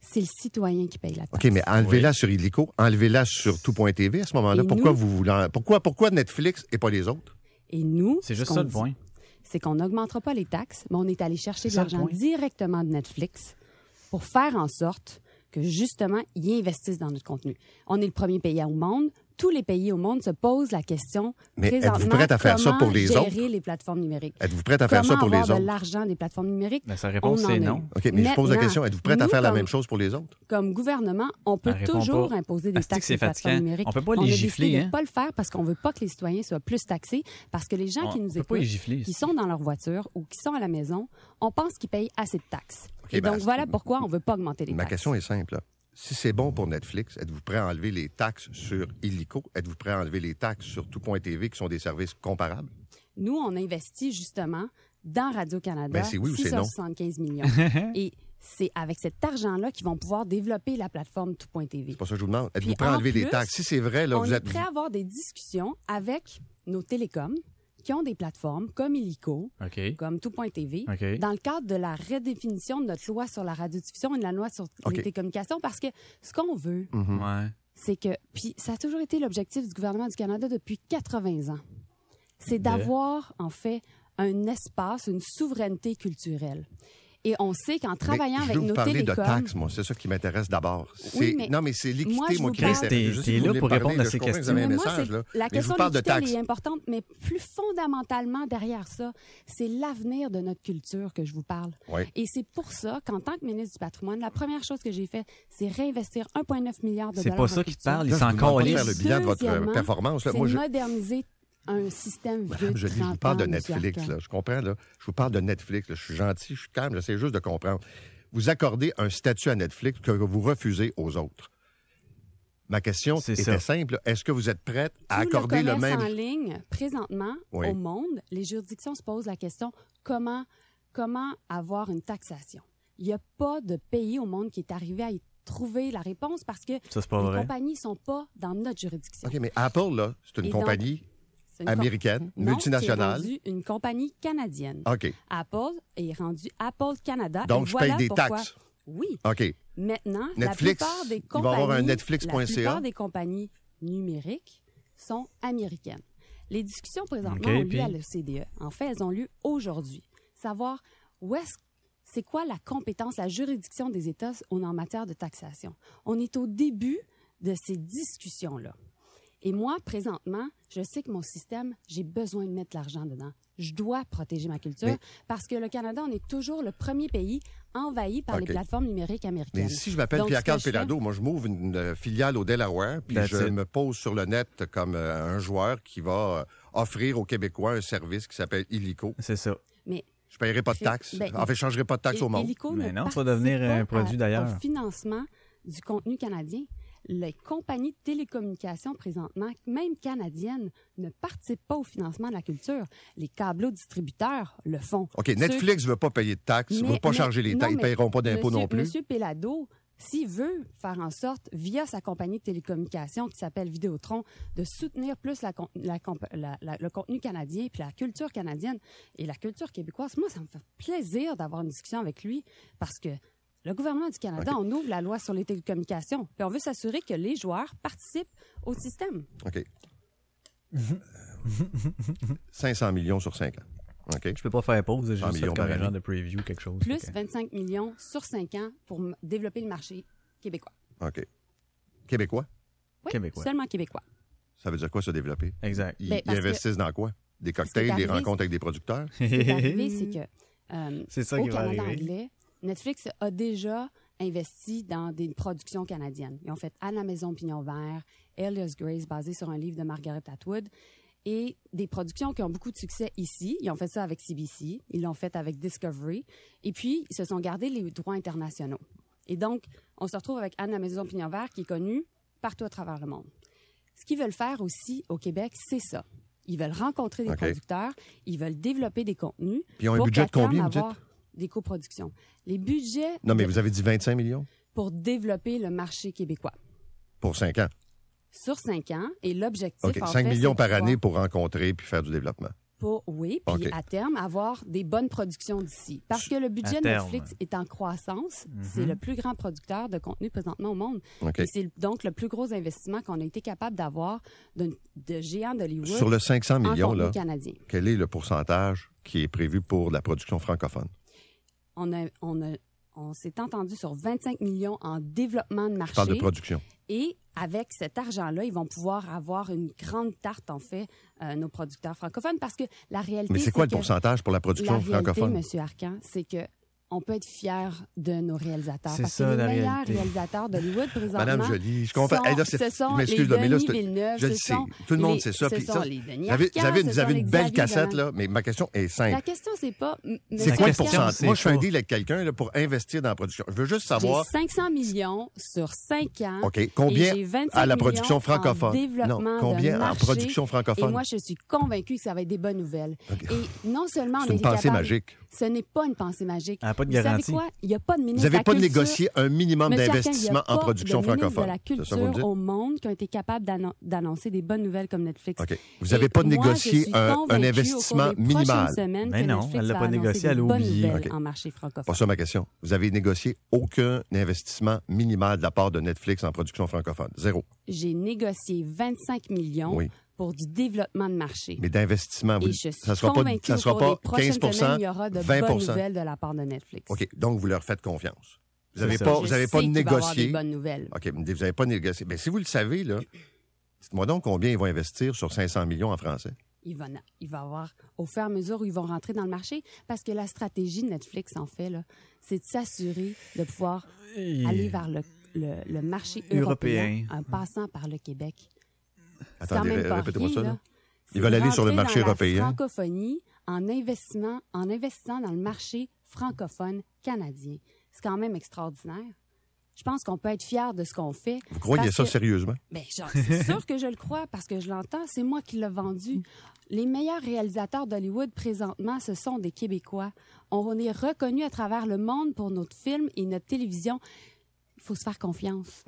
C'est le citoyen qui paye la taxe. OK, mais enlevez-la sur Illico, enlevez-la sur tout.tv à ce moment-là. Pourquoi nous- vous voulez pourquoi pourquoi Netflix et pas les autres? Et nous, C'est ce juste qu'on ça le point. c'est qu'on n'augmentera pas les taxes, mais on est allé chercher de l'argent directement de Netflix pour faire en sorte que justement, ils investissent dans notre contenu. On est le premier pays au monde. Tous les pays au monde se posent la question Mais êtes-vous prête à faire ça pour les gérer autres? les plateformes numériques? Êtes-vous prête à faire comment ça pour avoir les de autres? l'argent des plateformes numériques? Ben, sa réponse, On c'est non. OK, mais je pose la Maintenant, question, êtes-vous prête à faire la même chose pour les autres? Comme gouvernement, on peut Elle toujours pas. imposer des taxes les plateformes numériques. On peut pas on les a gifler, décidé hein. de pas le faire parce qu'on veut pas que les citoyens soient plus taxés, parce que les gens On- qui on nous peut pas les écoutent, gifler. qui sont dans leur voiture ou qui sont à la maison, on pense qu'ils payent assez de taxes. Et ben, donc, voilà pourquoi on veut pas augmenter les Ma taxes. question est simple. Si c'est bon pour Netflix, êtes-vous prêt à enlever les taxes sur Illico? Êtes-vous prêt à enlever les taxes sur tout.tv qui sont des services comparables? Nous, on investit justement dans Radio-Canada Ben, c'est oui ou c'est non? 675 millions. [laughs] Et c'est avec cet argent-là qu'ils vont pouvoir développer la plateforme tout.tv. C'est pas ça que je vous demande. Êtes-vous prêt à en enlever les taxes? Si c'est vrai, là, on vous est êtes. prêt à avoir des discussions avec nos télécoms qui ont des plateformes comme Illico, OK. comme tout.tv, OK. dans le cadre de la redéfinition de notre loi sur la radiodiffusion et de la loi sur OK. les télécommunications, parce que ce qu'on veut, Mhm. Ouais. c'est que, puis ça a toujours été l'objectif du gouvernement du Canada depuis 80 ans, c'est d'avoir en fait un espace, une souveraineté culturelle. Et on sait qu'en Mais travaillant je avec veux vous nos parler télécoms, de taxes, moi. C'est ça qui m'intéresse d'abord. C'est- Oui, mais non, mais c'est l'équité, je moi, vous qui m'intéresse. T'es- Je vous là pour parler, répondre à je ces vous questions. Mais moi, message, c'est- là. La Mais je question vous de l'équité, est importante, mais plus fondamentalement derrière ça, c'est l'avenir de notre culture que je vous parle. Oui. Et c'est pour ça qu'en tant que ministre du patrimoine, la première chose que j'ai fait, c'est réinvestir 1,9 milliard de C'est dollars pas en ça qui te culture. parle, il Là, je s'en vous pas calisse. faire le bilan de votre performance. C'est je, moderniser un système vieux Madame de Joly, je vous 30 parle de Netflix. Là. Je comprends. Là. Je vous parle de Netflix. là. Je suis gentil, je suis calme, j'essaie juste de comprendre. Vous accordez un statut à Netflix que vous refusez aux autres. Ma question C'est était ça. simple. Est-ce que vous êtes prête à Tout accorder le, commerce même... en ligne, présentement, Oui. au monde, les juridictions se posent la question comment, comment avoir une taxation? Il n'y a pas de pays au monde qui est arrivé à y trouver la réponse parce que Ça, les vrai. compagnies ne sont pas dans notre juridiction. OK, mais Apple, là, c'est une Et compagnie américaine, Non, multinationale. rendu une compagnie canadienne. OK. Apple est rendu Apple Canada. Donc, et je voilà paye des pourquoi- taxes. Oui. OK. Maintenant, Netflix, la plupart des il va compagnies, avoir un la plupart des compagnies numériques sont américaines. Les discussions présentement ont lieu puis? à l'OCDE. En fait, elles ont lieu aujourd'hui. Savoir où est-ce c'est quoi la compétence, la juridiction des États en en matière de taxation. On est au début de ces discussions-là. Et moi, présentement, je sais que mon système, j'ai besoin de mettre l'argent dedans. Je dois protéger ma culture Mais- parce que le Canada, on est toujours le premier pays envahi par les plateformes numériques américaines. Mais si je m'appelle Pierre-Carl Pelado, moi, je m'ouvre une euh, filiale au Delaware, puis je it. me pose sur le net comme euh, un joueur qui va euh, offrir aux Québécois un service qui s'appelle Illico. C'est ça. Mais Je ne paierai pas de taxes. ben, en fait, je ne changerai pas de taxes au monde. Illico Mais ne non, vas participe devenir un produit d'ailleurs. Financement du contenu canadien. Les compagnies de télécommunications présentement, même canadiennes, ne participent pas au financement de la culture. Les câbleaux distributeurs le font. OK, Netflix ne veut pas payer de taxes, ne veut pas mais- charger les taxes, ils ne paieront pas d'impôts non plus. Monsieur Pelado, s'il veut faire en sorte, via sa compagnie de télécommunications qui s'appelle Vidéotron, de soutenir plus la, la- la- le contenu canadien puis la culture canadienne et la culture québécoise, moi, ça me fait plaisir d'avoir une discussion avec lui parce que le gouvernement du Canada, on ouvre la loi sur les télécommunications puis on veut s'assurer que les joueurs participent au système. OK. 500 millions sur 5 ans. OK. Je peux pas faire pause, j'ai 100 juste fait millions comme genre de preview, quelque chose. Plus fait que- 25 millions sur 5 ans pour m- développer le marché québécois. OK. Québécois, Oui, Québécois. seulement québécois. ça veut dire quoi se développer? Exact. Ils, Ben, ils parce que- investissent dans quoi? Des cocktails, des rencontres avec des producteurs? Ce qui est [laughs] arrivé, c'est que euh, C'est ça au qui va Canada arriver. anglais, Netflix a déjà investi dans des productions canadiennes. Ils ont fait À la maison Pignon Vert, Elias Grace, basé sur un livre de Margaret Atwood, et des productions qui ont beaucoup de succès ici. Ils ont fait ça avec CBC, ils l'ont fait avec Discovery, et puis ils se sont gardés les droits internationaux. Et donc, on se retrouve avec Anne la maison Pignon Vert qui est connue partout à travers le monde. Ce qu'ils veulent faire aussi au Québec, c'est ça. Ils veulent rencontrer des producteurs, ils veulent développer des contenus. Puis ils ont un budget de combien, Des coproductions. Les budgets Non, mais de- vous avez dit 25 millions? pour développer le marché québécois pour 5 ans? sur cinq ans. Et l'objectif, OK. en 5 fait, millions par année pour rencontrer puis faire du développement. Pour, oui, puis OK. à terme, avoir des bonnes productions d'ici. Parce que le budget de. Netflix est en croissance. C'est le plus grand producteur de contenu présentement au monde. OK. Et c'est donc le plus gros investissement qu'on a été capable d'avoir de, de géants d'Hollywood Sur le 500 en millions, là, canadien. quel est le pourcentage qui est prévu pour la production francophone? On, a, on, a, on s'est entendu sur 25 millions en développement de Je marché. parle de production. Et avec cet argent-là, ils vont pouvoir avoir une grande tarte, en fait, euh, nos producteurs francophones, parce que la réalité, Mais c'est quoi le pourcentage pour la La production réalité, francophone? M. Arcan, c'est que on peut être fier de nos réalisateurs. C'est Parce ça, que les la meilleurs réalité. réalisateurs d'Hollywood présentement. Madame Jolie, je comprends. sont- Hey, là, c'est- ce sont les là, mais là, Denis c'est- Villeneuve, je le sais. Tout le monde les- sait ça. Ce Puis sont ça, les Denis vous avez, vous avez- vous avez une belle cassette, là, mais ma question est simple. La question, c'est pas. C'est quoi le pourcentage? Moi, je fais un deal avec quelqu'un là, pour investir dans la production. Je veux juste J'ai savoir, 500 millions sur 5 ans. OK, combien j'ai 25 à la production francophone? Non, de combien en production francophone? Et moi, je suis convaincue que ça va être des bonnes nouvelles. OK. Et non seulement on une pensée magique. Ce n'est pas une pensée magique. Ah, pas de Vous savez garantie. quoi? Il n'y a pas de ministre Vous n'avez la pas Culture- négocié un minimum Monsieur Arcan, il y a d'investissement en pas production de francophone. de la vous culture au monde qui ont été capables d'annon- d'annoncer des bonnes nouvelles comme Netflix. Vous n'avez pas moi, négocié un- investissement minimal. semaines Mais non, Netflix elle l'a va pas négocié, elle a oublié. nouvelles OK. en marché francophone. Pas ça ma question. Vous avez négocié aucun investissement minimal de la part de Netflix en production francophone. Zéro. J'ai négocié 25 millions Oui. Pour du développement de marché. Mais d'investissement, vous- Et je suis ça ne sera pas, ça sera pas prochaines 15 semaines, il y aura de 20 bonnes nouvelles de la part de Netflix. OK. Donc, vous leur faites confiance. Vous n'avez pas, vous avez pas négocié. des bonnes nouvelles. OK. Vous n'avez pas négocié. Mais si vous le savez, là, dites-moi donc combien ils vont investir sur 500 millions en français. il va, il va avoir, au fur et à mesure où ils vont rentrer dans le marché, parce que la stratégie de Netflix, en fait, là, c'est de s'assurer de pouvoir Et- aller vers le, le, le marché Européen. européen, en passant par le Québec. Attendez, répétez-moi ça. là. Ils veulent aller sur le marché européen. Francophonie en, investissement, en investissant dans le marché francophone canadien. C'est quand même extraordinaire. Je pense qu'on peut être fier de ce qu'on fait. Vous croyez ça que- sérieusement? genre, c'est [laughs] sûr que je le crois parce que je l'entends. C'est moi qui l'ai vendu. Les meilleurs réalisateurs d'Hollywood présentement, ce sont des Québécois. On est reconnus à travers le monde pour notre film et notre télévision. Il faut se faire confiance.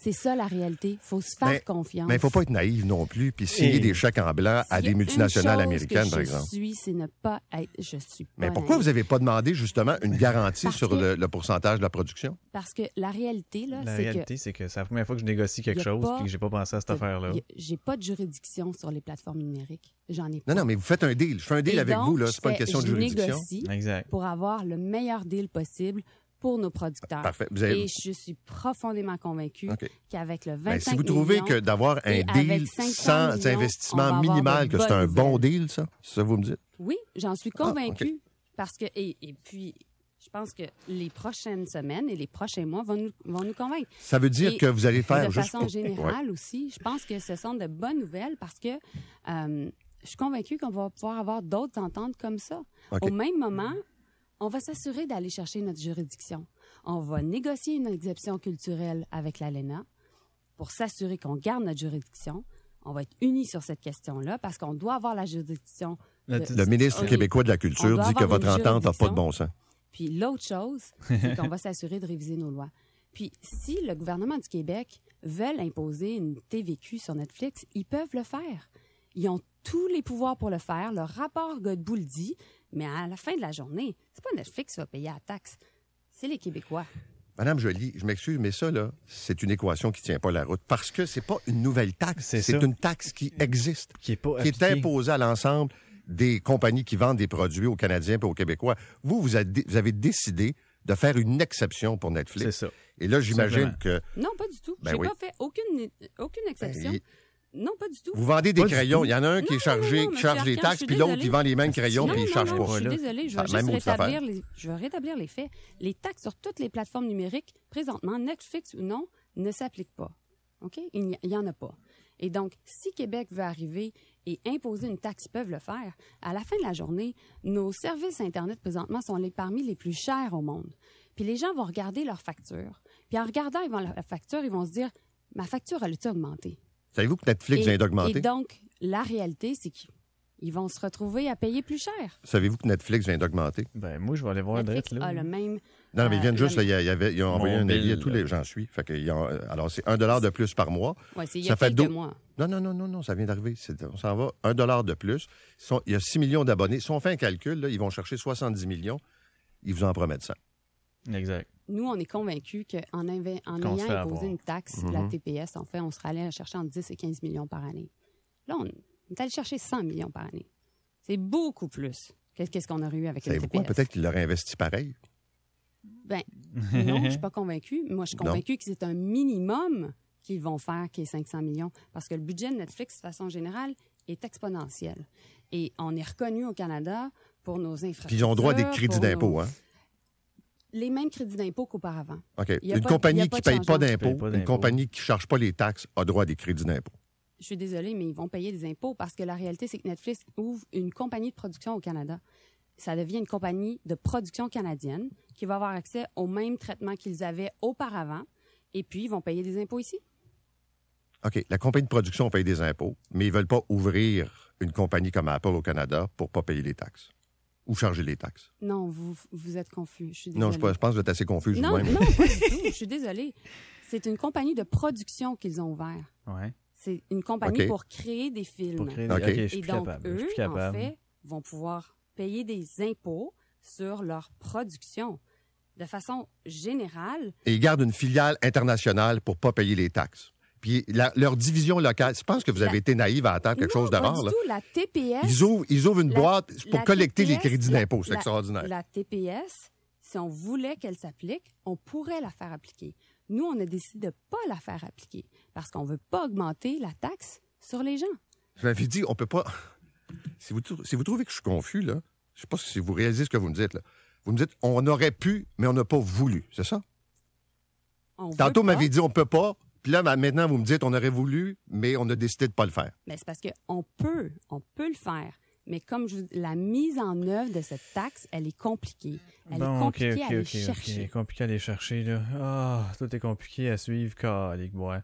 C'est ça la réalité. Il faut se faire Mais- confiance. Mais il ne faut pas être naïf non plus, puis signer Et- des chèques en blanc à des une multinationales chose américaines, que par je exemple. suis, c'est ne pas être. Je suis pas Mais pourquoi naïve. vous n'avez pas demandé justement une garantie Parce sur que- le, le pourcentage de la production? Parce que la réalité, là, La c'est que réalité, c'est que c'est la première fois que je négocie quelque chose puis que j'ai pas pensé à cette affaire-là. j'ai pas de juridiction sur les plateformes numériques. J'en ai pas. Non, non, mais vous faites un deal. Je fais un deal Et avec donc, vous, là. je C'est pas une question de je juridiction. négocie Exact. pour avoir le meilleur deal possible pour nos producteurs. Parfait. Vous avez- Et je suis profondément convaincue qu'avec le 25 Ben, si vous trouvez millions, que d'avoir un deal 500 sans millions, investissement minimal, que c'est un bon deal, ça? Ça vous me dites? Oui, j'en suis Ah, convaincue. Parce que, et, et puis, je pense que les prochaines semaines et les prochains mois vont nous, vont nous convaincre. Ça veut dire Et que vous allez faire de juste façon pour- générale aussi, je pense que ce sont de bonnes nouvelles parce que euh, je suis convaincue qu'on va pouvoir avoir d'autres ententes comme ça. Au même moment, on va s'assurer d'aller chercher notre juridiction. On va négocier une exception culturelle avec l'ALENA. pour s'assurer qu'on garde notre juridiction. On va être unis sur cette question-là parce qu'on doit avoir la juridiction. De- Le ministre québécois de la Culture dit que votre entente n'a pas de bon sens. Puis l'autre chose, c'est qu'on va s'assurer de réviser nos lois. Puis si le gouvernement du Québec veut imposer une TVQ sur Netflix, ils peuvent le faire. Ils ont tous les pouvoirs pour le faire. Le rapport Godbout le dit, mais à la fin de la journée, c'est pas Netflix qui va payer la taxe. C'est les Québécois. Madame Joly, je m'excuse, mais ça, là, c'est une équation qui tient pas la route parce que c'est pas une nouvelle taxe. C'est une taxe qui existe, Qui est pas qui est appliqué. imposée à l'ensemble des compagnies qui vendent des produits aux Canadiens et aux Québécois. Vous, vous avez, vous avez décidé de faire une exception pour Netflix. C'est ça. Et là, j'imagine que Non, pas du tout. Ben J'ai oui. pas fait aucune, aucune exception. Ben, non, pas du tout. vous vendez des Pas crayons. Il y en a un qui est chargé, non, non, qui charge les taxes, puis l'autre, il vend les mêmes crayons, puis il charge pas. Je suis là. désolée, je Ah, vais juste affaire. rétablir les, je vais rétablir les faits. Les taxes sur toutes les plateformes numériques, présentement, Netflix ou non, ne s'appliquent pas. OK? Il n'y en a pas. Et donc, si Québec veut arriver et imposer une taxe, ils peuvent le faire. À la fin de la journée, nos services Internet présentement sont les, parmi les plus chers au monde. Puis les gens vont regarder leur facture. Puis en regardant ils vont, la facture, ils vont se dire, ma facture, elle a-tu augmenté? Savez-vous que Netflix Et- vient d'augmenter? Et donc, la réalité, c'est qu'ils vont se retrouver à payer plus cher. Savez-vous que Netflix vient d'augmenter? Ben, moi, je vais aller voir Netflix direct, là. a le même. Non, mais ils euh, viennent juste, le- là, il y avait, ils ont envoyé un avis à tous les gens suis. Fait que, ils ont- euh, alors, c'est un dollar de plus par mois. Ouais, c'est il y Ça a fait quelques deux- mois. Non, non, non, non, non, ça vient d'arriver. C'est- On s'en va. Un dollar de plus. Ils sont- il y a 6 millions d'abonnés. Si on fait un calcul, là, ils vont chercher 70 millions. Ils vous en promettent ça. Exact. Nous, on est convaincus qu'en en Qu'on ayant imposé une taxe, Mhm. la TPS, en fait, on serait allé chercher entre 10 et 15 millions par année. Là, on est allé chercher 100 millions par année. C'est beaucoup plus que qu'est-ce qu'on aurait eu avec quoi? TPS. Peut-être qu'ils l'auraient investi pareil. Ben, [laughs] non, je suis pas convaincue. Moi, je suis Non. convaincue que c'est un minimum qu'ils vont faire, qui est 500 millions. Parce que le budget de Netflix, de façon générale, est exponentiel. Et on est reconnu au Canada pour nos infrastructures. Puis ils ont droit à des crédits nos- d'impôt, hein? Les mêmes crédits d'impôt qu'auparavant. OK. Il y a Une pas- compagnie a qui ne paye pas pas une compagnie qui ne charge pas les taxes a droit à des crédits d'impôt. Je suis désolée, mais ils vont payer des impôts parce que la réalité, c'est que Netflix ouvre une compagnie de production au Canada. Ça devient une compagnie de production canadienne qui va avoir accès au même traitement qu'ils avaient auparavant. Et puis, ils vont payer des impôts ici. OK. La compagnie de production paye des impôts, mais ils ne veulent pas ouvrir une compagnie comme Apple au Canada pour ne pas payer les taxes ou charger les taxes. Non, vous, vous êtes confus. Je suis Non, je, je pense que vous êtes assez confus non, non, pas du [laughs] tout. Je suis désolée. C'est une compagnie de production qu'ils ont ouvert. Ouais. C'est une compagnie pour créer des films. Pour créer des... Ok. OK, je suis Et donc, capable. Je suis eux, capable. en fait, vont pouvoir payer des impôts sur leur production. De façon générale, Et ils gardent une filiale internationale pour ne pas payer les taxes. Puis la- leur division locale, je pense que vous avez La- été naïve à attendre quelque non, chose là. tout. La TPS... Ils ouvrent, ils ouvrent une la- boîte pour collecter les crédits d'impôt. C'est extraordinaire. La TPS, si on voulait qu'elle s'applique, on pourrait la faire appliquer. Nous, on a décidé de ne pas la faire appliquer parce qu'on ne veut pas augmenter la taxe sur les gens. Je m'avais dit, on peut pas. Si vous, trou- si vous trouvez que je suis confus, là, je sais pas si vous réalisez ce que vous me dites. Là. Vous me dites, on aurait pu, mais on n'a pas voulu. C'est ça? On Tantôt, vous m'avez dit, on peut pas. Puis là, ma- maintenant, vous me dites, on aurait voulu, mais on a décidé de pas le faire. Mais c'est parce qu'on peut, on peut le faire. Mais comme je vous la mise en œuvre de cette taxe, elle est compliquée. Elle est Bon, compliquée à aller chercher. à aller chercher, là. Ah, tout est compliqué à suivre, calique, ouais.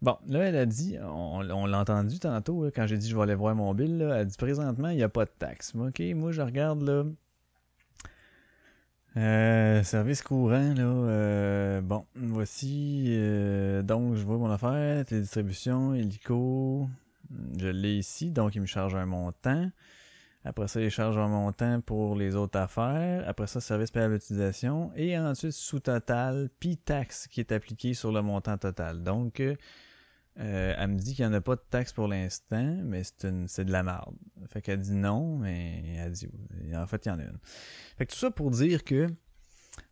Bon, là, elle a dit, on, on l'a entendu tantôt, là, quand j'ai dit je vais aller voir mon bill, là, elle a dit présentement, il n'y a pas de taxe. Ok, moi, je regarde, là. Euh, service courant, là. euh, bon, voici. euh, donc, je vois mon affaire, télédistribution, hélico. Je l'ai ici, donc il me charge un montant. Après ça, il charge un montant pour les autres affaires. Après ça, service payable d'utilisation. Et ensuite, sous-total, puis taxe qui est appliquée sur le montant total. Donc, euh, elle me dit qu'il n'y en a pas de taxe pour l'instant, mais c'est de la merde. Fait qu'elle dit non, mais elle dit oui. En fait, il y en a une. Fait que tout ça pour dire que.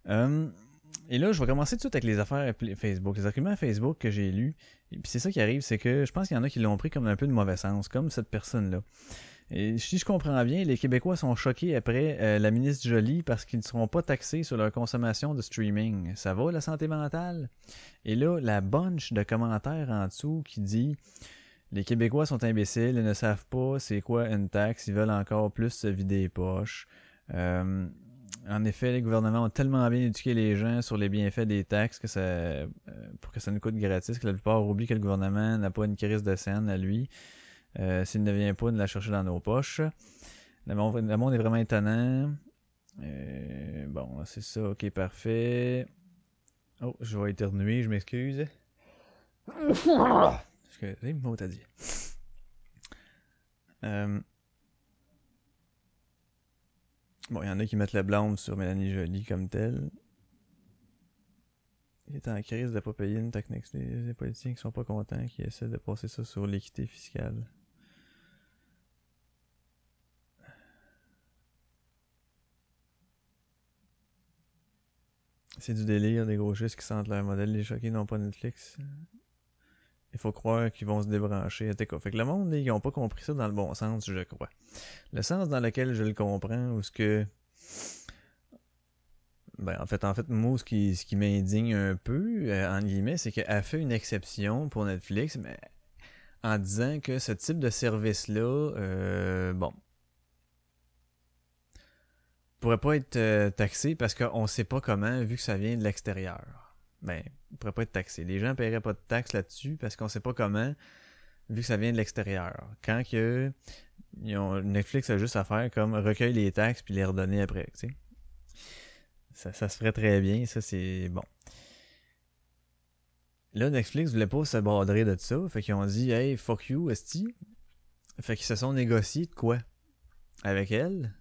euh, et là, je vais commencer tout de suite avec les affaires Facebook. Les arguments Facebook que j'ai lus. Et puis c'est ça qui arrive, c'est que je pense qu'il y en a qui l'ont pris comme un peu de mauvais sens, comme cette personne-là. Et si je comprends bien, les Québécois sont choqués après euh, la ministre Jolie parce qu'ils ne seront pas taxés sur leur consommation de streaming. Ça va, la santé mentale? Et là, la bunch de commentaires en dessous qui dit Les Québécois sont imbéciles, ils ne savent pas c'est quoi une taxe, ils veulent encore plus se vider les poches. Euh, En effet, les gouvernements ont tellement bien éduqué les gens sur les bienfaits des taxes que ça, euh, pour que ça nous coûte gratis, que la plupart oublient que le gouvernement n'a pas une crise de scène à lui. Euh, S'il ne vient pas de la chercher dans nos poches. Le monde, est vraiment étonnant. Euh, bon, c'est ça, ok, parfait. Oh, je vais éternuer, je m'excuse. Excusez, mot t'as dit. Euh, Bon, il y en a qui mettent la blâme sur Mélanie Joly comme telle. Il est en crise de pas payer une taxe. Les, les politiciens qui sont pas contents, qui essaient de passer ça sur l'équité fiscale. C'est du délire des gauchistes qui sentent leur modèle les choqués, non pas Netflix. Il faut croire qu'ils vont se débrancher. cas. Fait que le monde, ils ont pas compris ça dans le bon sens, je crois. Le sens dans lequel je le comprends, ou ce que. Ben, en fait, en fait, moi, ce qui, ce qui m'indigne un peu, euh, en guillemets, c'est qu'elle fait une exception pour Netflix, mais en disant que ce type de service-là, euh, bon, pourrait pas être euh, taxé parce qu'on sait pas comment, vu que ça vient de l'extérieur. Ben, il pourrait pas être taxé. Les gens paieraient pas de taxes là-dessus parce qu'on sait pas comment, vu que ça vient de l'extérieur. Quand que Netflix a juste à faire comme recueillir les taxes puis les redonner après, tu sais. Ça, se ferait très bien, ça c'est bon. Là, Netflix voulait pas se bordrer de ça, fait qu'ils ont dit Hey, fuck you, esti. Fait qu'ils se sont négociés de quoi? Avec elle?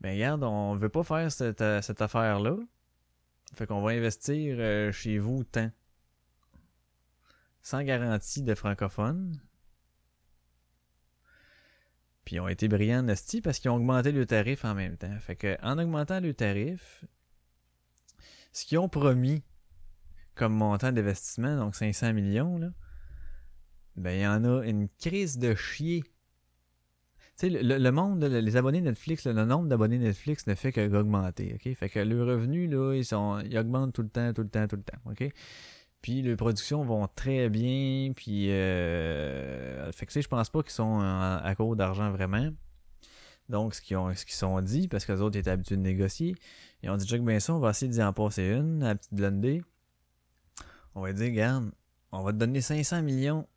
Ben regarde, on veut pas faire cette, euh, cette affaire-là. Fait qu'on va investir euh, chez vous tant. Sans garantie de francophone. Puis ils ont été brillants Nasty parce qu'ils ont augmenté le tarif en même temps. Fait que en augmentant le tarif, ce qu'ils ont promis comme montant d'investissement, donc 500 millions, là, ben il y en a une crise de chier. Sais, le, monde, les abonnés Netflix, le nombre d'abonnés Netflix ne fait qu'augmenter, ok? Fait que le revenu, là, ils, sont, ils augmentent tout le temps, tout le temps, tout le temps? Puis les productions vont très bien, puis euh, fait que pense pas qu'ils sont à, court d'argent vraiment. Donc, ce qu'ils ont, dit, parce que les autres étaient habitués de négocier, ils ont dit, Jack, ben ça, on va essayer d'y en passer une, la petite blindée. On va dire, regarde, on va te donner 500 millions,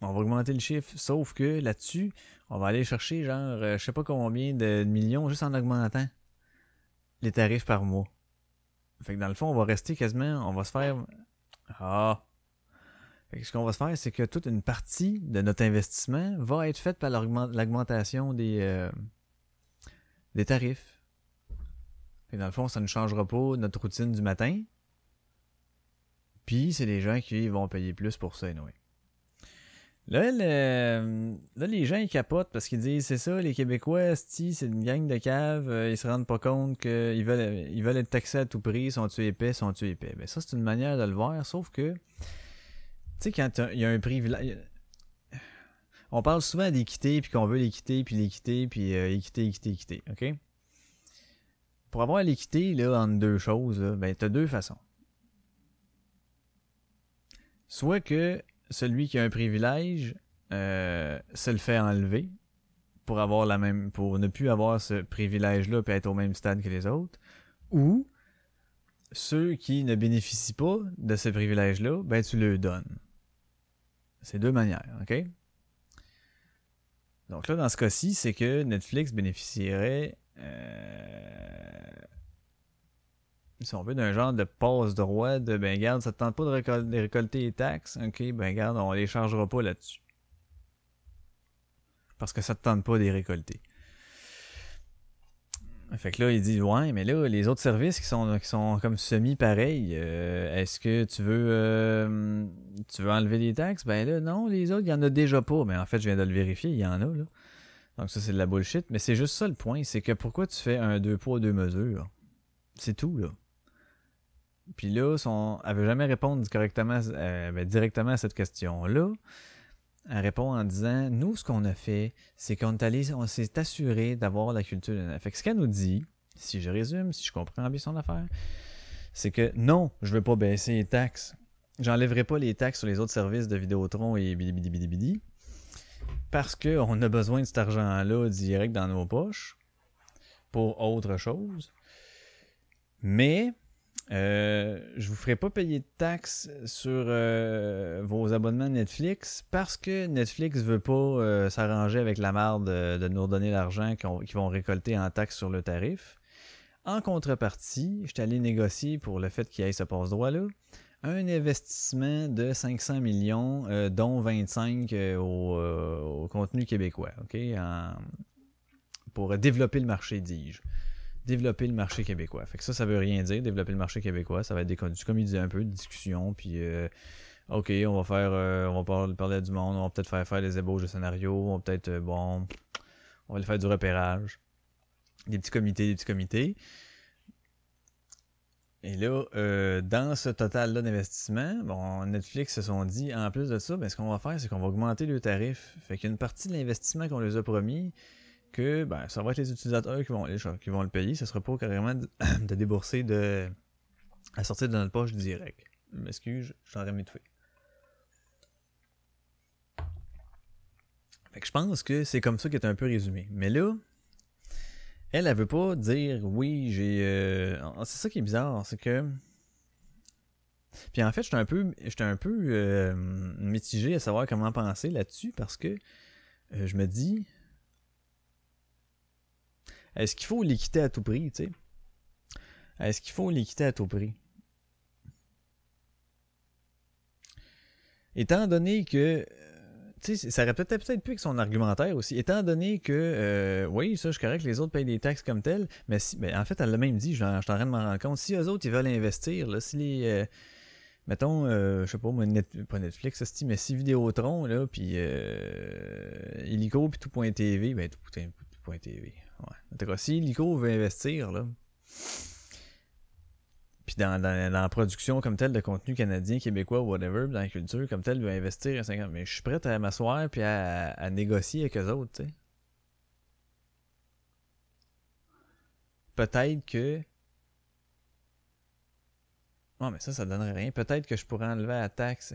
on va augmenter le chiffre, sauf que là-dessus, on va aller chercher genre, euh, je sais pas combien de millions juste en augmentant les tarifs par mois. Fait que dans le fond, on va rester quasiment, on va se faire... Ah! Fait que ce qu'on va se faire, c'est que toute une partie de notre investissement va être faite par l'augment- l'augmentation des, euh, tarifs. Que dans le fond, ça ne changera pas notre routine du matin. Puis, c'est des gens qui vont payer plus pour ça, anyway. Là, là, les gens, ils capotent parce qu'ils disent, c'est ça, les Québécois, c'est une gang de caves, euh, ils se rendent pas compte qu'ils veulent, ils veulent être taxés à tout prix, sont-tu épais, sont-tu épais. Ben, ça, c'est une manière de le voir, sauf que, tu sais, quand il y a un privilège, on parle souvent d'équité, puis qu'on veut l'équité, puis l'équité, puis euh, équité, équité, équité, ok? Pour avoir l'équité, là, entre deux choses, là, ben, t'as deux façons. Soit que celui qui a un privilège euh, se le fait enlever pour avoir la même pour ne plus avoir ce privilège-là et être au même stade que les autres, ou ceux qui ne bénéficient pas de ce privilège-là, ben tu le donnes. C'est deux manières, ok? Donc là, dans ce cas-ci, c'est que Netflix bénéficierait, euh, si on veut, d'un genre de passe-droit de, ben garde, ça te tente pas de, récol- de récolter les taxes, ok, ben garde, on les chargera pas là-dessus. Parce que ça te tente pas de les récolter. Fait que là, il dit, ouais, mais là, les autres services qui sont, qui sont comme semi-pareils, euh, est-ce que tu veux, euh, tu veux enlever les taxes? Ben là, non, les autres, il y en a déjà pas. Mais en fait, je viens de le vérifier, il y en a, là. Donc ça, c'est de la bullshit. Mais c'est juste ça le point, c'est que pourquoi tu fais un deux poids, deux mesures? C'est tout, là. Puis là, son, elle veut jamais répondre correctement, euh, ben, directement à cette question-là. Elle répond en disant Nous, ce qu'on a fait, c'est qu'on on s'est assuré d'avoir la culture de Fait ce qu'elle nous dit, si je résume, si je comprends bien son affaire, c'est que non, je veux pas baisser les taxes. J'enlèverai pas les taxes sur les autres services de Vidéotron et bidi. Parce qu'on a besoin de cet argent-là direct dans nos poches pour autre chose. Mais euh, je vous ferai pas payer de taxes sur euh, vos abonnements Netflix parce que Netflix veut pas euh, s'arranger avec la marde de, nous redonner l'argent qu'ils vont récolter en taxes sur le tarif. En contrepartie, je suis allé négocier pour le fait qu'il y ait ce passe-droit-là un investissement de 500 millions, dont 25 euh, au, au contenu québécois, ok, pour développer le marché, dis-je. Développer le marché québécois. Fait que ça, ça veut rien dire, développer le marché québécois. Ça va être des comme il disait un peu, de discussion, puis euh, ok, on va faire, euh, on va parler, parler du monde, on va peut-être faire faire des ébauches de scénarios, on va peut-être, euh, bon, on va aller faire du repérage, des petits comités, des petits comités. Et là, dans ce total-là d'investissement, bon, Netflix se sont dit, en plus de ça, ben, ce qu'on va faire, c'est qu'on va augmenter le tarif. Fait qu'il y a une partie de l'investissement qu'on les a promis que ben, ça va être les utilisateurs qui vont, qui vont le payer. Ce sera pas carrément [clears throat] de, débourser de, à sortir de notre poche direct. M'excuse, je suis en je pense que c'est comme ça qui est un peu résumé. Mais là, elle, elle veut pas dire oui, j'ai. euh, C'est ça qui est bizarre, c'est que. Puis en fait, j'étais un peu, j'étais un peu euh, mitigé à savoir comment penser là-dessus parce que euh, je me dis, est-ce qu'il faut l'équiter à tout prix, tu sais? Est-ce qu'il faut l'équiter à tout prix? Étant donné que tu sais, ça aurait peut-être plus que son argumentaire aussi. Étant donné que, euh, oui, ça, je suis correct, les autres payent des taxes comme telles, mais si, ben, en fait, elle l'a même dit, je, je suis en train de m'en rendre compte. Si eux autres, ils veulent investir, là, si les, euh, mettons, euh, je sais pas, pas Netflix, esti, mais si Vidéotron, là, puis euh, Illico, puis tout.tv, ben, tout, tout.tv, En tout cas, si Illico veut investir, là, puis dans, la production comme telle de contenu canadien, québécois, whatever, dans la culture comme telle, veut investir à 50. Mais je suis prêt à m'asseoir puis à, à négocier avec eux autres, tu sais. Peut-être que. Non, mais ça, ça donnerait rien. Peut-être que je pourrais enlever la taxe.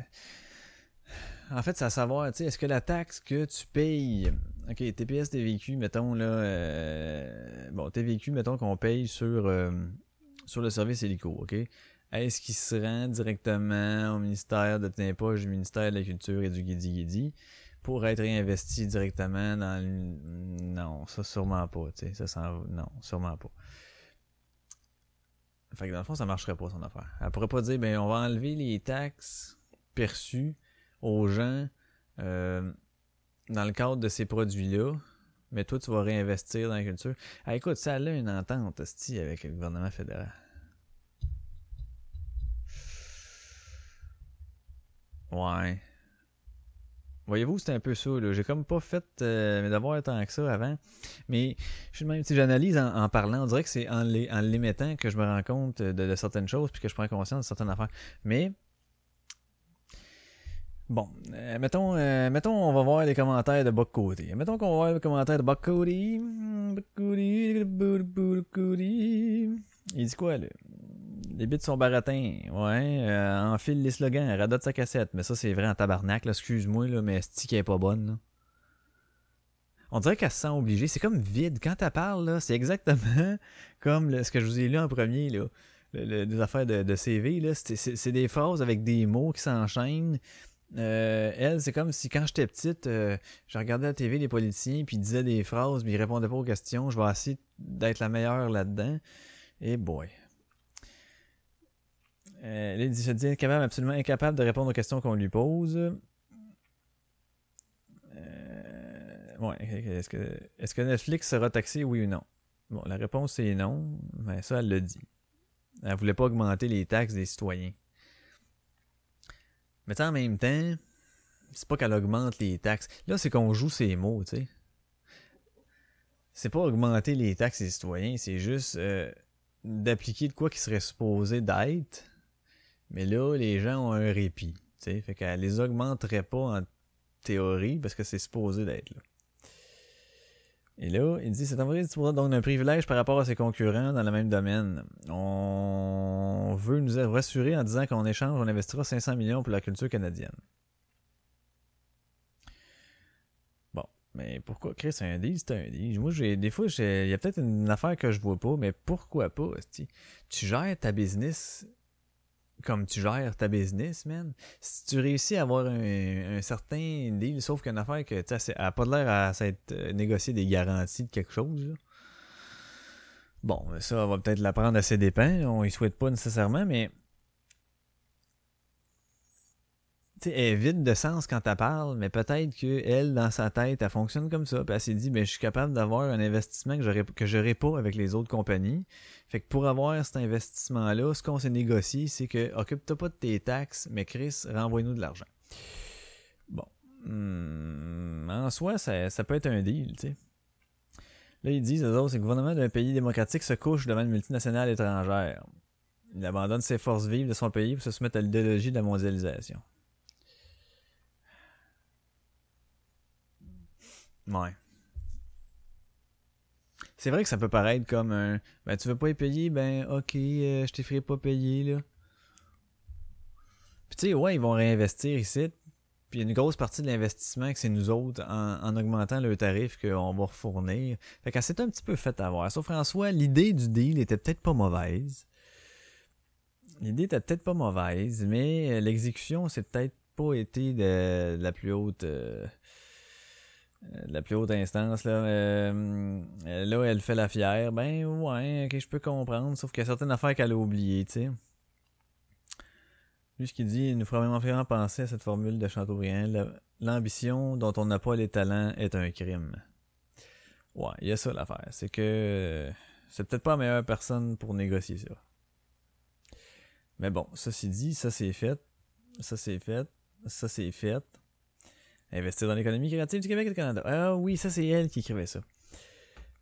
En fait, c'est à savoir, tu sais, est-ce que la taxe que tu payes. Ok, TPS TVQ, mettons, là. euh, Bon, TVQ, mettons qu'on paye sur. euh, sur le service hélico, OK? Est-ce qu'il se rend directement au ministère de poches du ministère de la Culture et du Guidi Guidi pour être réinvesti directement dans le... Non, ça sûrement pas, tu sais, ça s'en... Non, sûrement pas. Fait que dans le fond, ça marcherait pas, son affaire. Elle pourrait pas dire, ben, on va enlever les taxes perçues aux gens euh, dans le cadre de ces produits-là, mais toi, tu vas réinvestir dans la culture. Ah, écoute, ça a une entente, hostie, avec le gouvernement fédéral. Ouais. Voyez-vous, c'était un peu ça. J'ai comme pas fait euh, mes devoirs tant que ça avant. Mais je suis même, si j'analyse en, en parlant, on dirait que c'est en les, en les mettant que je me rends compte de, de certaines choses puis que je prends conscience de certaines affaires. Mais Bon, euh, mettons, euh, mettons, on va voir les commentaires de Buck Cody. Mettons qu'on va voir les commentaires de Buck Cody. Buck Cody, Buck Cody. Il dit quoi, là? Les bits sont baratins. Ouais, euh, enfile les slogans, radote sa cassette. Mais ça, c'est vrai en tabarnak, là. Excuse-moi, là, mais qui est pas bonne, là? On dirait qu'elle se sent obligée. C'est comme vide. Quand elle parle, là, c'est exactement [laughs] comme ce que je vous ai lu en premier, là. Le- le- des affaires de, de CV, là. C'est des phrases avec des mots qui s'enchaînent. Euh, elle, c'est comme si quand j'étais petite, euh, je regardais la TV les politiciens, puis ils disaient des phrases, mais ils répondaient pas aux questions. Je vais essayer d'être la meilleure là-dedans. Et boy. Euh, dit, se dit incapable, absolument incapable de répondre aux questions qu'on lui pose. Euh, ouais, est-ce que, est-ce que Netflix sera taxé, oui ou non? Bon, la réponse est non, mais ça, elle l'a dit. Elle voulait pas augmenter les taxes des citoyens. Mais en même temps, c'est pas qu'elle augmente les taxes. Là, c'est qu'on joue ces mots, tu sais. C'est pas augmenter les taxes des citoyens, c'est juste euh, d'appliquer de quoi qui serait supposé d'être. Mais là, les gens ont un répit, tu sais. Fait qu'elle les augmenterait pas en théorie parce que c'est supposé d'être là. Et là, il dit, c'est envoyé disposera donc d'un privilège par rapport à ses concurrents dans le même domaine. On veut nous rassurer en disant qu'en échange, on investira 500 millions pour la culture canadienne. Bon, Mais pourquoi Chris, un deal, c'est un deal. Moi, j'ai des fois, il y a peut-être une affaire que je vois pas, mais pourquoi pas? Tu gères ta business comme tu gères ta business, man. Si tu réussis à avoir un, certain deal, sauf qu'une affaire que, tu sais, elle a pas de l'air à s'être euh, négocié des garanties de quelque chose. Bon, ça, on va peut-être l'apprendre à ses dépens. On y souhaite pas nécessairement, mais. Tu sais, elle est vide de sens quand elle parle, mais peut-être qu'elle, dans sa tête, elle fonctionne comme ça. Puis elle s'est dit, ben, je suis capable d'avoir un investissement que j'aurais, que pas avec les autres compagnies. Fait que pour avoir cet investissement-là, ce qu'on s'est négocié, c'est que occupe-toi pas de tes taxes, mais Chris, renvoie-nous de l'argent. Bon. Hmm, en soi, ça, ça peut être un deal, tu sais. Là, ils disent, eux autres, que le gouvernement d'un pays démocratique se couche devant une multinationale étrangère. Il abandonne ses forces vives de son pays pour se soumettre à l'idéologie de la mondialisation. Ouais. C'est vrai que ça peut paraître comme un. Ben, tu veux pas y payer, ben, ok, euh, je t'y ferai pas payer, là. Puis, tu sais, ouais, ils vont réinvestir ici. Puis, une grosse partie de l'investissement, que c'est nous autres, en, en augmentant le tarif qu'on va refournir. Fait qu'elle s'est un petit peu fait avoir. Sauf soi, l'idée du deal était peut-être pas mauvaise. L'idée était peut-être pas mauvaise, mais euh, l'exécution, c'est peut-être pas été de, la plus haute. euh, la plus haute instance là euh, euh, là elle fait la fière. Ben ouais ok je peux comprendre sauf qu'il y a certaines affaires qu'elle a oubliées tu sais. Lui ce qu'il dit il nous fera vraiment vraiment penser à cette formule de Chateaubriand La- l'ambition dont on n'a pas les talents est un crime ouais il y a ça l'affaire. C'est que euh, c'est peut-être pas la meilleure personne pour négocier ça. Mais bon ceci dit ça c'est fait. Ça c'est fait. Ça c'est fait Investir dans l'économie créative du Québec et du Canada. Ah oui, ça c'est elle qui écrivait ça.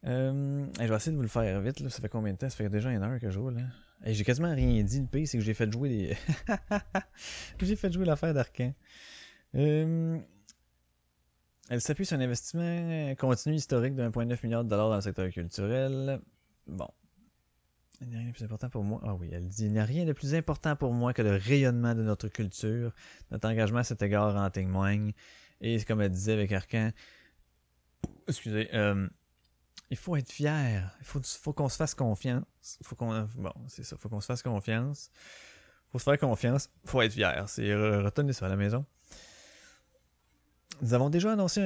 Euh, je vais essayer de vous le faire vite. Là. Ça fait combien de temps? Ça fait déjà une heure que je joue. Là. Hey, j'ai quasiment rien dit. Le pire, c'est que j'ai fait jouer [laughs] j'ai fait jouer l'affaire d'Arcan. Euh, elle s'appuie sur un investissement continu historique de 1,9 milliard de dollars dans le secteur culturel. Bon. Il n'y a rien de plus important pour moi. Ah oui, elle dit Il n'y a rien de plus important pour moi que le rayonnement de notre culture. Notre engagement à cet égard en témoigne. Et comme elle disait avec Arcan, excusez, euh, il faut être fier. Il faut, qu'on se fasse confiance. Faut qu'on, bon, c'est ça. Faut qu'on se fasse confiance. Faut se faire confiance. Faut être fier. C'est re- retenez ça à la maison. Nous avons déjà annoncé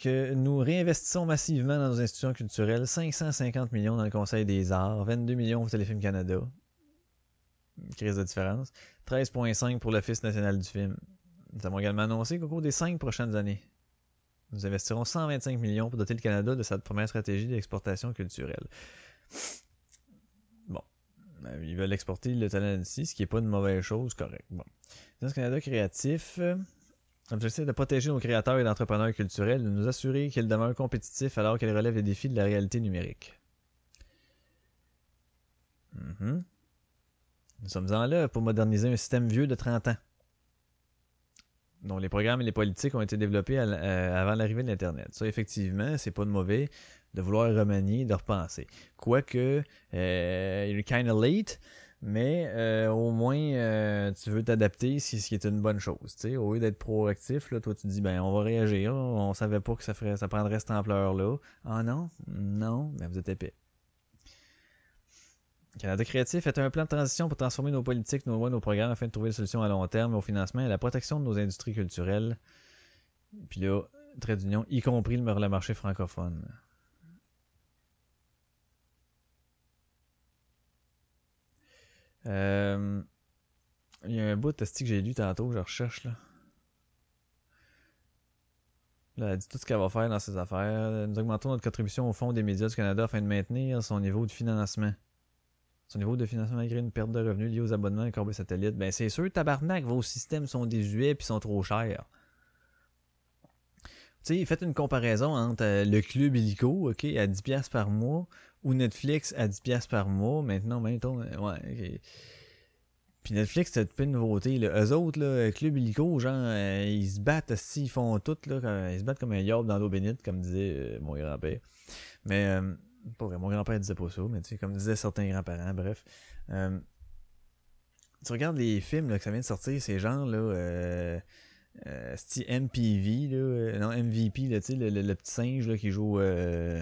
que nous réinvestissons massivement dans nos institutions culturelles. 550 millions dans le Conseil des arts, 22 millions pour Téléfilm Canada. Une crise de différence. 13,5 pour l'Office national du film. Nous avons également annoncé qu'au cours des cinq prochaines années, nous investirons 125 millions pour doter le Canada de sa première stratégie d'exportation culturelle. Bon. Euh, Ils veulent exporter le talent d'ici, ce qui n'est pas une mauvaise chose, correct. Bon. Dans ce Canada créatif, euh, l'objectif est de protéger nos créateurs et entrepreneurs culturels, de nous assurer qu'ils demeurent compétitifs alors qu'ils relèvent les défis de la réalité numérique. Mhm. Nous sommes en là pour moderniser un système vieux de 30 ans dont les programmes et les politiques ont été développés euh, avant l'arrivée de l'Internet. Ça, effectivement, c'est pas de mauvais de vouloir remanier, de repenser. Quoique, euh, you're kind of late, mais euh, au moins, euh, tu veux t'adapter, qui- ce qui est une bonne chose. Au lieu d'être proactif, là, toi, tu dis, ben, on va réagir. On savait pas que ça, ferait, ça prendrait cette ampleur-là. Ah non? Non? Ben, vous êtes épais. Canada Créatif est un plan de transition pour transformer nos politiques, nos lois, nos programmes afin de trouver des solutions à long terme au financement et à la protection de nos industries culturelles. Puis là, trait d'union, y compris le, marché francophone. Euh, Il y a un bout de que j'ai lu tantôt, je recherche là? Là, elle dit tout ce qu'elle va faire dans ses affaires. Nous augmentons notre contribution au Fonds des médias du Canada afin de maintenir son niveau de financement. Son niveau de financement malgré une perte de revenus liée aux abonnements et câbles satellites. Ben c'est sûr, tabarnak, vos systèmes sont désuets puis sont trop chers. Tu sais, faites une comparaison entre euh, le club illico, ok, à 10$ par mois, ou Netflix à 10$ par mois. Maintenant, mettons, euh, ouais, ok. Puis Netflix, c'est pas une nouveauté. Là. Eux autres, là, Club Illico, genre, euh, ils se battent, si, ils font tout, là, ils se battent comme un yob dans l'eau bénite, comme disait euh, mon grand-père. Mais, euh, pas vrai, mon grand-père disait pas ça, mais tu sais, comme disaient certains grands-parents, bref. Euh, tu regardes les films là, que ça vient de sortir, ces gens là, euh, euh, c'est MPV, là, euh, non, MVP, là, le, le- le petit singe là, qui joue euh,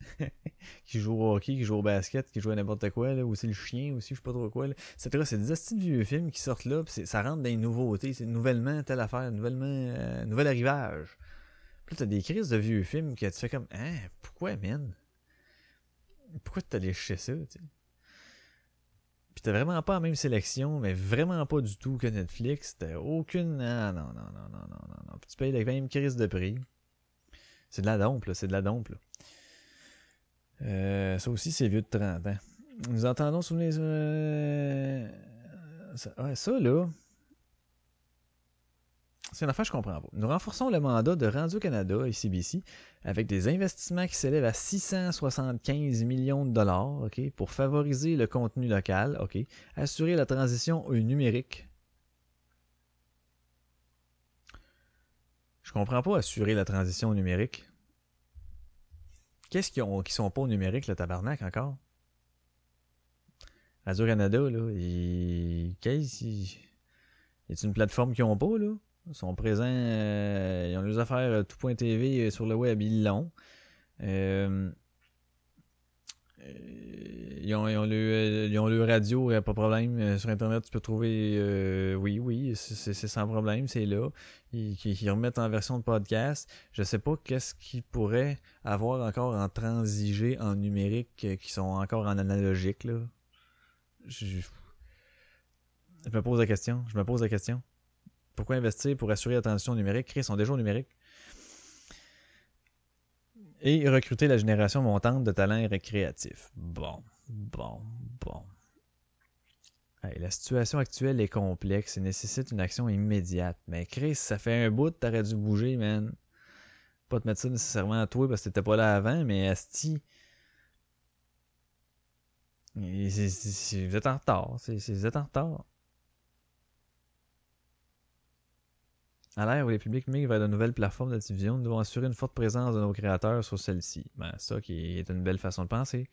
[laughs] qui joue au hockey, qui joue au basket, qui joue à n'importe quoi, là, ou c'est le chien aussi, je sais pas trop quoi. Là. C'est c'est des astuces de vieux films qui sortent là, c'est- ça rentre dans les nouveautés, c'est nouvellement telle affaire, nouvellement, euh, nouvel arrivage. Puis là, t'as des crises de vieux films que tu fais comme, hein, pourquoi, man? Pourquoi allé chercher ça, tu? Puis t'as vraiment pas la même sélection, mais vraiment pas du tout que Netflix. T'as aucune. Ah non, non, non, non, non, non, non. Puis tu payes la même crise de prix. C'est de la dompe, là. C'est de la dompe, là. Euh, ça aussi, c'est vieux de 30 ans. Nous entendons sous les. euh, Ça, ouais, ça, là. C'est une affaire que je comprends pas. Nous renforçons le mandat de Radio-Canada et CBC avec des investissements qui s'élèvent à 675 millions de dollars pour favoriser le contenu local, assurer la transition au numérique. Je comprends pas assurer la transition au numérique. Qu'est-ce qu'ils ont qui sont pas au numérique, le tabarnak, encore? Radio-Canada, là, ils... Qu'est-ce qu'ils- Y a une plateforme qu'ils ont pas, là? Ils sont présents, euh, ils ont les affaires euh, tout.tv euh, sur le web, ils l'ont. Ils, ont, ils, ont le, ils ont le radio, pas de problème. Sur Internet, tu peux trouver. oui, oui, c'est sans problème, c'est là. Ils, qui remettent en version de podcast. Je sais pas qu'est-ce qu'ils pourraient avoir encore en transigé en numérique qui sont encore en analogique, là. Je me pose la question. Je me pose la question. Pourquoi investir pour assurer la transition numérique? Ils sont déjà au numérique? Et recruter la génération montante de talents récréatifs. Bon, bon, bon. Hey, la situation actuelle est complexe et nécessite une action immédiate. Mais Chris, ça fait un bout, t'aurais dû bouger, man. Pas te mettre ça nécessairement à toi parce que t'étais pas là avant, mais Asti. Vous êtes en retard. Vous êtes en retard. À l'ère où les publics migrent vers de nouvelles plateformes de diffusion, nous devons assurer une forte présence de nos créateurs sur celles-ci. Ben, ça qui est une belle façon de penser.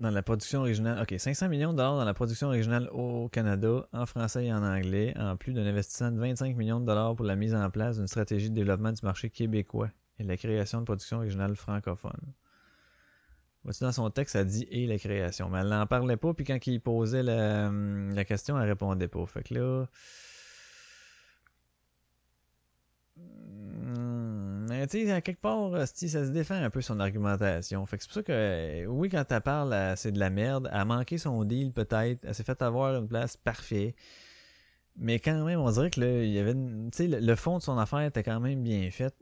Dans la production originale, ok, 500 millions de dollars dans la production originale au Canada, en français et en anglais, en plus d'un investissement de 25 millions de dollars pour la mise en place d'une stratégie de développement du marché québécois et la création de production originale francophone. Dans son texte, ça dit et la création. Mais elle n'en parlait pas, puis quand il posait la, hum, question, elle répondait pas. Fait que là. hum, Mais tu sais, à quelque part, ça se défend un peu son argumentation. Fait que c'est pour ça que, euh, oui, quand elle parle, elle- c'est de la merde. Elle a manqué son deal, peut-être. Elle s'est fait avoir une place parfaite. Mais quand même, on dirait que là, il y avait. le, fond de son affaire était quand même bien fait.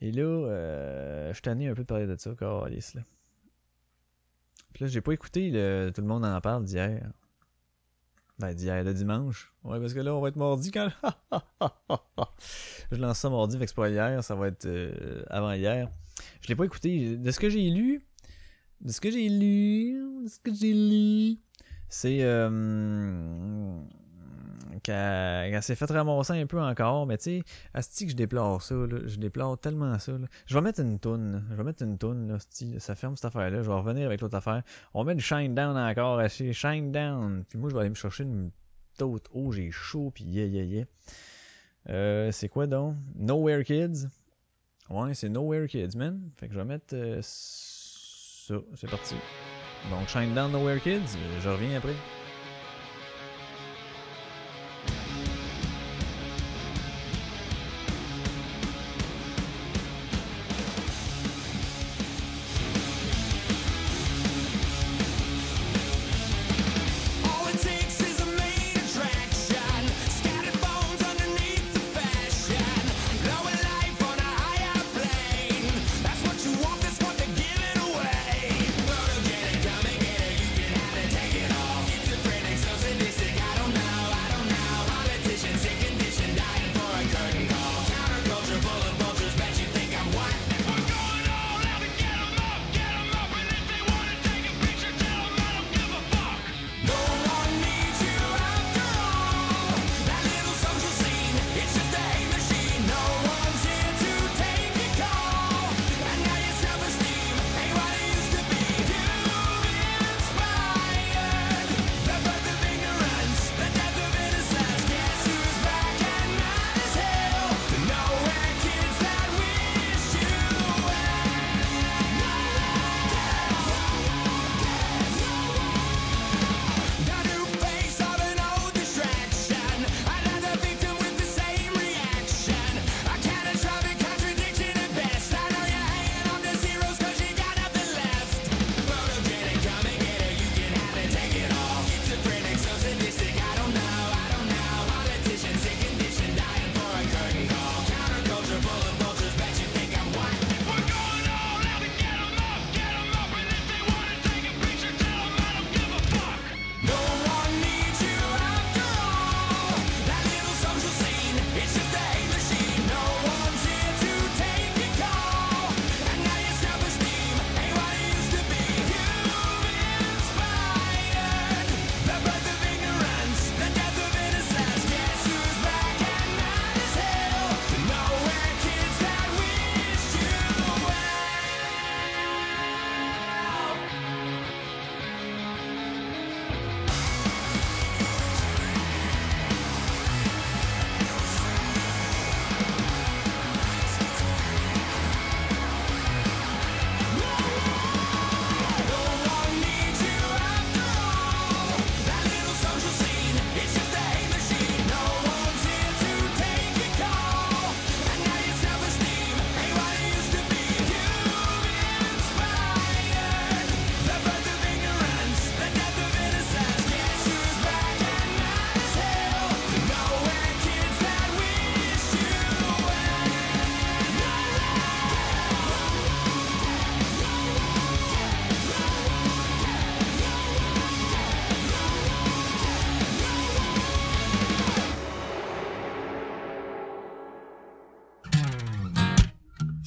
Et là, euh, je suis tanné un peu de parler de ça, câlisse, là. Puis là, j'ai pas écouté le Tout le monde en parle d'hier. Ben, d'hier, de dimanche. Ouais, parce que là, on va être mardi quand. [laughs] je lance ça mardi, fait que pas hier, ça va être euh, avant hier. Je l'ai pas écouté. De ce que j'ai lu, de ce que j'ai lu, de ce que j'ai lu, c'est euh, qu'elle qu'elle s'est fait ramasser un peu encore, mais tu sais, Asti que je déplore ça, là. je déplore tellement ça. là. Je vais mettre une toune, je vais mettre une toune, là, ça ferme cette affaire-là, je vais revenir avec l'autre affaire. On met du Shine Down encore. Shine Down, puis moi je vais aller me chercher une d'autres. Oh, j'ai chaud, puis yeah, yeah, yeah. Euh, c'est quoi donc? Nowhere Kids. Ouais, c'est Nowhere Kids, man. Fait que je vais mettre euh, ça, c'est parti. Donc Shine Down Nowhere Kids, je reviens après.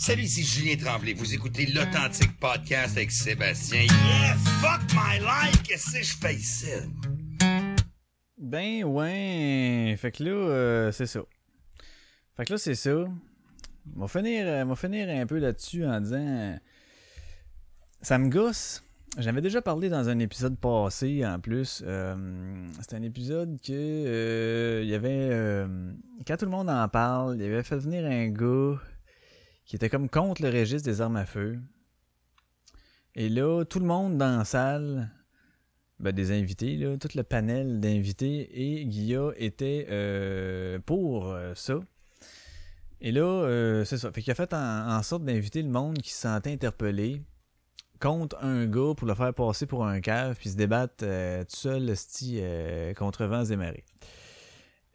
Salut, ici Julien Tremblay. Vous écoutez l'Authentique Podcast avec Sébastien. Yeah, fuck my life! Qu'est-ce que je fais ici? Ben ouais. Fait que là, euh, c'est ça. Fait que là, c'est ça. On va finir, euh, finir un peu là-dessus en disant. ça me gosse. J'avais déjà parlé dans un épisode passé en plus. Euh, C'était un épisode que il y avait. quand tout le monde en parle, il avait fait venir un gars qui était comme contre le registre des armes à feu. Et là, tout le monde dans la salle, ben, des invités, là, tout le panel d'invités et Guilla était euh, pour euh, ça. Et là, euh, c'est ça. Fait qu'il a fait en, sorte d'inviter le monde qui se sentait interpellé contre un gars pour le faire passer pour un cave puis se débattre tout seul euh, contre vents et marées.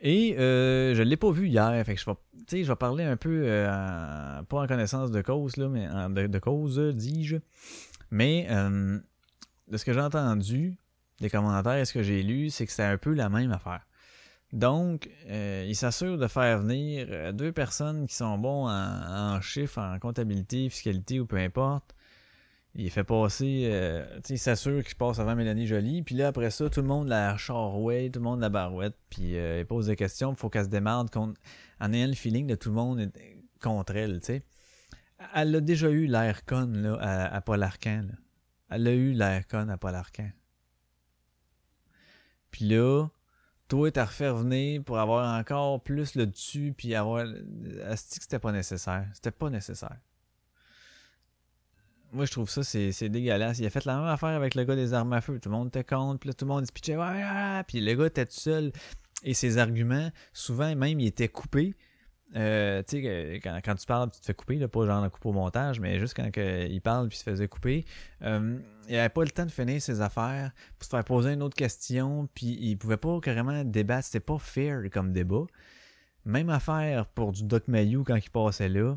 Et euh, je l'ai pas vu hier, fait que je vais, je vais parler un peu, euh, pas en connaissance de cause, là, mais de, cause, dis-je. Mais euh, de ce que j'ai entendu, des commentaires, ce que j'ai lu, c'est que c'est un peu la même affaire. Donc, euh, il s'assure de faire venir deux personnes qui sont bons en, en chiffres, en comptabilité, fiscalité ou peu importe. Il fait passer, euh, il s'assure qu'il passe avant Mélanie Jolie. Puis là, après ça, tout le monde la charrouette, tout le monde la barouette. Puis euh, il pose des questions. Il faut qu'elle se démarre en ayant le feeling de tout le monde contre elle. Elle a déjà eu l'air con, à, Paul Arcan. Elle a eu l'air con à Paul Arcan. Puis là, toi, t'as refait revenir pour avoir encore plus le dessus, puis avoir. Asti que c'était pas nécessaire. C'était pas nécessaire. Moi, je trouve ça, c'est dégueulasse. Il a fait la même affaire avec le gars des armes à feu. Tout le monde était contre, puis là, tout le monde se pitchait, ouais, puis le gars était tout seul. Et ses arguments, souvent, même, ils étaient coupés. Euh, tu sais, quand, quand tu parles, tu te fais couper, là, pas genre le coupe au montage, mais juste quand il parle puis il se faisait couper, euh, il avait pas le temps de finir ses affaires pour se faire poser une autre question, puis il pouvait pas carrément débattre, c'était pas fair comme débat. Même affaire pour du Doc Mayou quand il passait là.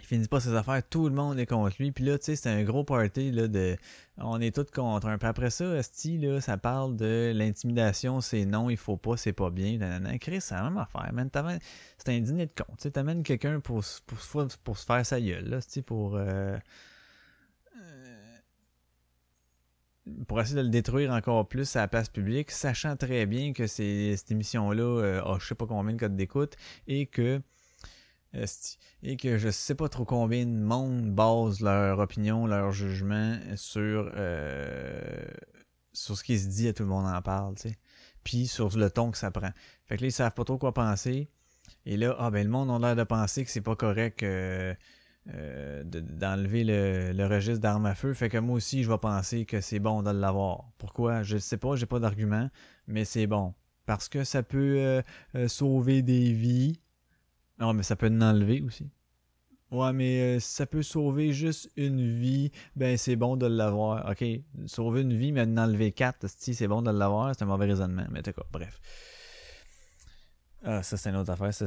Il finit pas ses affaires, tout le monde est contre lui. Puis là, tu sais, c'était un gros party là, de. On est tous contre un. Puis après ça, Esti, là, ça parle de l'intimidation, c'est non, il faut pas, c'est pas bien. Nanana. Chris, c'est la même affaire, C'est un dîner de con. Tu t'amènes quelqu'un pour, pour, pour, se faire sa gueule, là, pour. euh, euh, pour essayer de le détruire encore plus à la place publique, sachant très bien que c'est, cette émission-là euh, a je sais pas combien de codes d'écoute et que et que je sais pas trop combien de monde base leur opinion, leur jugement sur euh, sur ce qui se dit à tout le monde en parle, tu sais. Puis sur le ton que ça prend. Fait que là, ils savent pas trop quoi penser. Et là, ah ben le monde a l'air de penser que c'est pas correct euh, euh, de- d'enlever le, le registre d'armes à feu. Fait que moi aussi, je vais penser que c'est bon de l'avoir. Pourquoi? Je sais pas, j'ai pas d'argument, mais c'est bon. Parce que ça peut sauver des vies. Non, mais ça peut en enlever aussi. Ouais, mais euh, ça peut sauver juste une vie, ben c'est bon de l'avoir. Ok, sauver une vie, mais en enlever quatre, si c'est bon de l'avoir, c'est un mauvais raisonnement. Mais cas, bref. Ah, ça, c'est une autre affaire. Ça,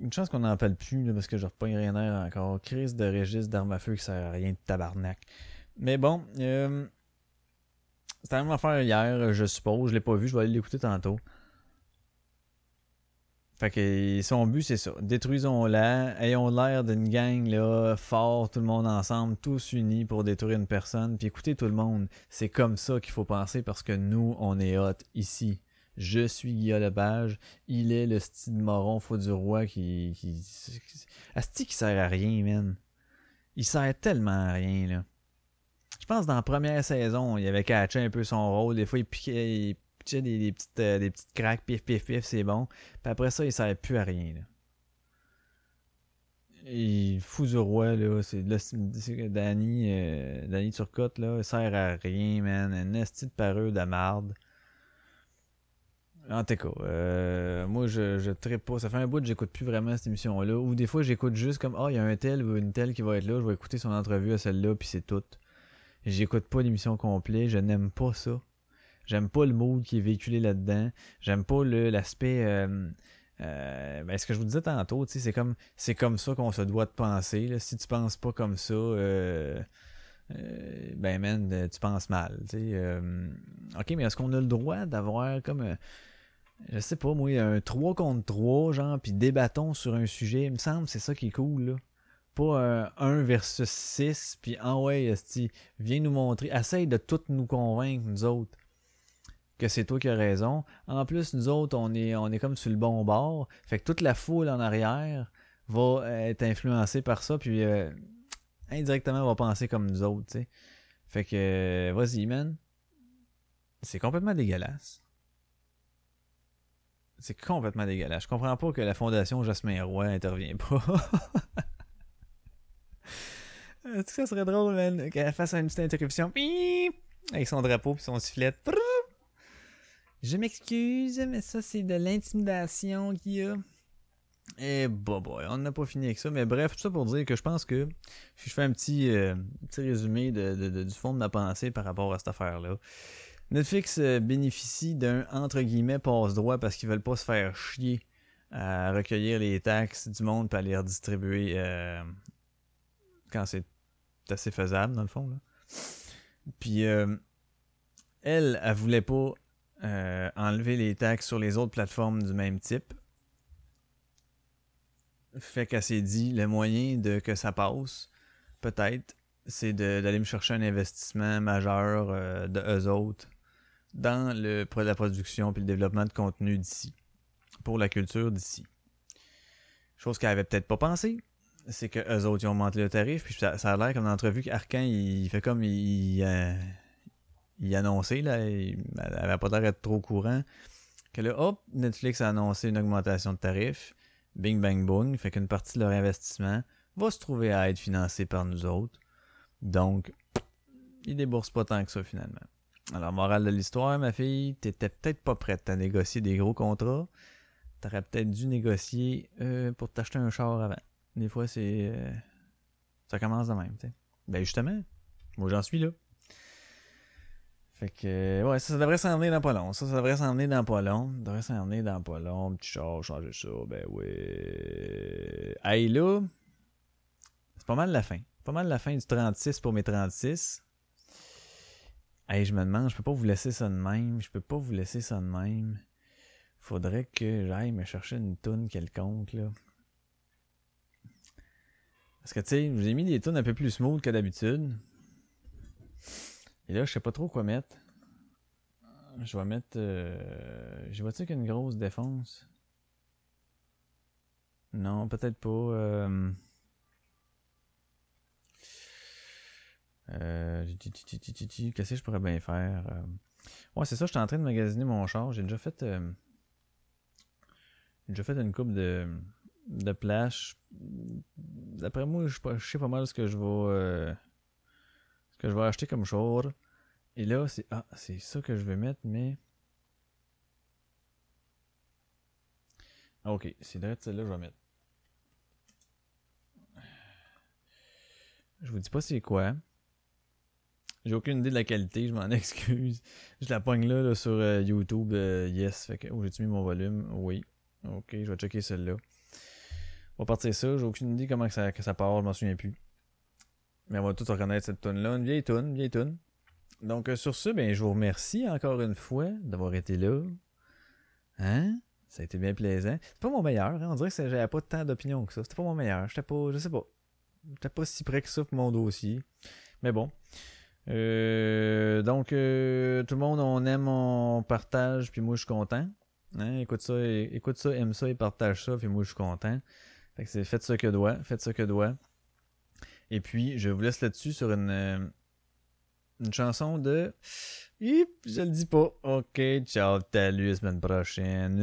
une chance qu'on n'en appelle plus, là, parce que je repogne rien d'air encore. Crise de registre d'armes à feu qui sert à rien de tabarnak. Mais bon, euh, c'était la même affaire hier, je suppose. Je l'ai pas vu, je vais aller l'écouter tantôt. Fait que son but, c'est ça. Détruisons-la, ayons l'air d'une gang là, fort, tout le monde ensemble, tous unis pour détruire une personne. Puis écoutez tout le monde, c'est comme ça qu'il faut penser parce que nous, on est hot ici. Je suis Guillaume Lepage, il est le style moron faux du roi qui. qui, qui Asti qui sert à rien, man. Il sert tellement à rien, là. Je pense dans la première saison, il avait catché un peu son rôle. Des fois, il piquait, il euh, des petites craques, pif, pif, pif, c'est bon. Puis après ça, il sert plus à rien. Là. Il fout du roi, là. C'est là, euh, Danny Turcotte, là, il sert à rien, man. Un esti de parure de marde. En tout cas, euh, moi, je, je trippe pas. Ça fait un bout que j'écoute plus vraiment cette émission-là. Ou des fois, j'écoute juste comme, ah, il y a un tel ou une telle qui va être là. Je vais écouter son entrevue à celle-là, puis c'est tout. J'écoute pas l'émission complète. Je n'aime pas ça. J'aime pas le mood qui est véhiculé là-dedans. J'aime pas l'aspect. euh, euh, ben, ce que je vous disais tantôt, c'est comme c'est comme ça qu'on se doit de penser. Là. Si tu penses pas comme ça, euh, euh, ben man, euh, tu penses mal. ok, mais est-ce qu'on a le droit d'avoir comme je sais pas moi, un 3 contre 3, genre, puis débattons sur un sujet? Il me semble c'est ça qui est cool, là. pas un 1 versus 6, puis ah ouais, viens nous montrer, essaye de tout nous convaincre, nous autres, que c'est toi qui as raison. En plus, nous autres, on est, on est comme sur le bon bord, fait que toute la foule en arrière va euh, être influencée par ça, puis euh, indirectement va penser comme nous autres, tu sais. Fait que, vas-y, man. C'est complètement dégueulasse. C'est complètement dégueulasse. Je comprends pas que la fondation Jasmin Roy intervient pas. [laughs] Est-ce que ça serait drôle, man, qu'elle fasse une petite interruption? Avec son drapeau puis son sifflet. Je m'excuse, mais ça, c'est de l'intimidation qu'il y a. Et bah, bah, on n'a pas fini avec ça. Mais bref, tout ça pour dire que je pense que si je fais un petit, euh, petit résumé de- du fond de ma pensée par rapport à cette affaire-là. Netflix euh, bénéficie d'un entre guillemets passe-droit parce qu'ils veulent pas se faire chier à recueillir les taxes du monde et à les redistribuer euh, quand c'est assez faisable, dans le fond. Là. Puis euh, elle, elle voulait pas euh, enlever les taxes sur les autres plateformes du même type. Fait qu'elle s'est dit, le moyen de que ça passe, peut-être, c'est d'aller me chercher un investissement majeur euh, de eux autres dans le, la production puis le développement de contenu d'ici, pour la culture d'ici. Chose qu'elle avait peut-être pas pensé, c'est que eux autres ils ont monté le tarif, puis ça, ça a l'air comme dans l'entrevue qu'Arcan il fait comme il, euh, il annonçait, là, il, elle avait pas l'air d'être trop courant, que là, hop, Netflix a annoncé une augmentation de tarifs, bing bang boom, fait qu'une partie de leur investissement va se trouver à être financée par nous autres. Donc, ils déboursent pas tant que ça finalement. Alors, morale de l'histoire, ma fille, t'étais peut-être pas prête à négocier des gros contrats. T'aurais peut-être dû négocier euh, pour t'acheter un char avant. Des fois, c'est. euh, ça commence de même, tu sais. Ben, justement, moi j'en suis là. Fait que, ouais, ça, ça devrait s'en venir dans pas long. Ça, ça devrait s'en venir dans pas long. Ça devrait s'en venir dans pas long. Petit char, changer ça, ben oui. Hey là, c'est pas mal la fin. Pas mal la fin du 36 pour mes 36. Hey, je me demande, je peux pas vous laisser ça de même. Je peux pas vous laisser ça de même. Faudrait que j'aille me chercher une toune quelconque, là. Parce que, tu sais, je vous ai mis des tunes un peu plus smooth que d'habitude. Et là, je sais pas trop quoi mettre. Je vais mettre... Euh... Je vois-tu qu'une grosse défense? Non, peut-être pas. Euh... Euh, Qu'est-ce que je pourrais bien faire? Euh, Ouais, c'est ça, j'étais en train de magasiner mon char. J'ai déjà fait. euh, J'ai déjà fait une coupe de, de plash. D'après moi, je sais pas mal ce que je vais. Que je vais acheter comme char. Et là, c'est. Ah, c'est ça que je vais mettre, mais. Ok, c'est direct celle-là que je vais mettre. Je vous dis pas c'est quoi. J'ai aucune idée de la qualité, je m'en [laughs] excuse. Je la pogne là, là, sur euh, YouTube. euh, yes. Fait que, oh, j'ai-tu mis mon volume? Oui. Ok, je vais checker celle-là. On va partir ça. J'ai aucune idée comment que ça, que ça part, je m'en souviens plus. Mais on va tout reconnaître cette tune là Une vieille tune, une vieille tune. Donc euh, sur ce, ben, je vous remercie encore une fois d'avoir été là. Hein? Ça a été bien plaisant. C'est pas mon meilleur, hein? On dirait que j'avais pas tant d'opinion que ça. C'était pas mon meilleur. J'étais pas. Je sais pas. J'étais pas si près que ça pour mon dossier. Mais bon. Euh, donc, euh, tout le monde, on aime, on partage, puis moi, je suis content. Hein? Écoute ça, écoute ça, aime ça et partage ça, puis moi, je suis content. Fait que c'est faites ce que doit, faites ce que doit. Et puis, je vous laisse là-dessus sur une, euh, une chanson de... Hip, je le dis pas. Ok, ciao, salut, semaine prochaine.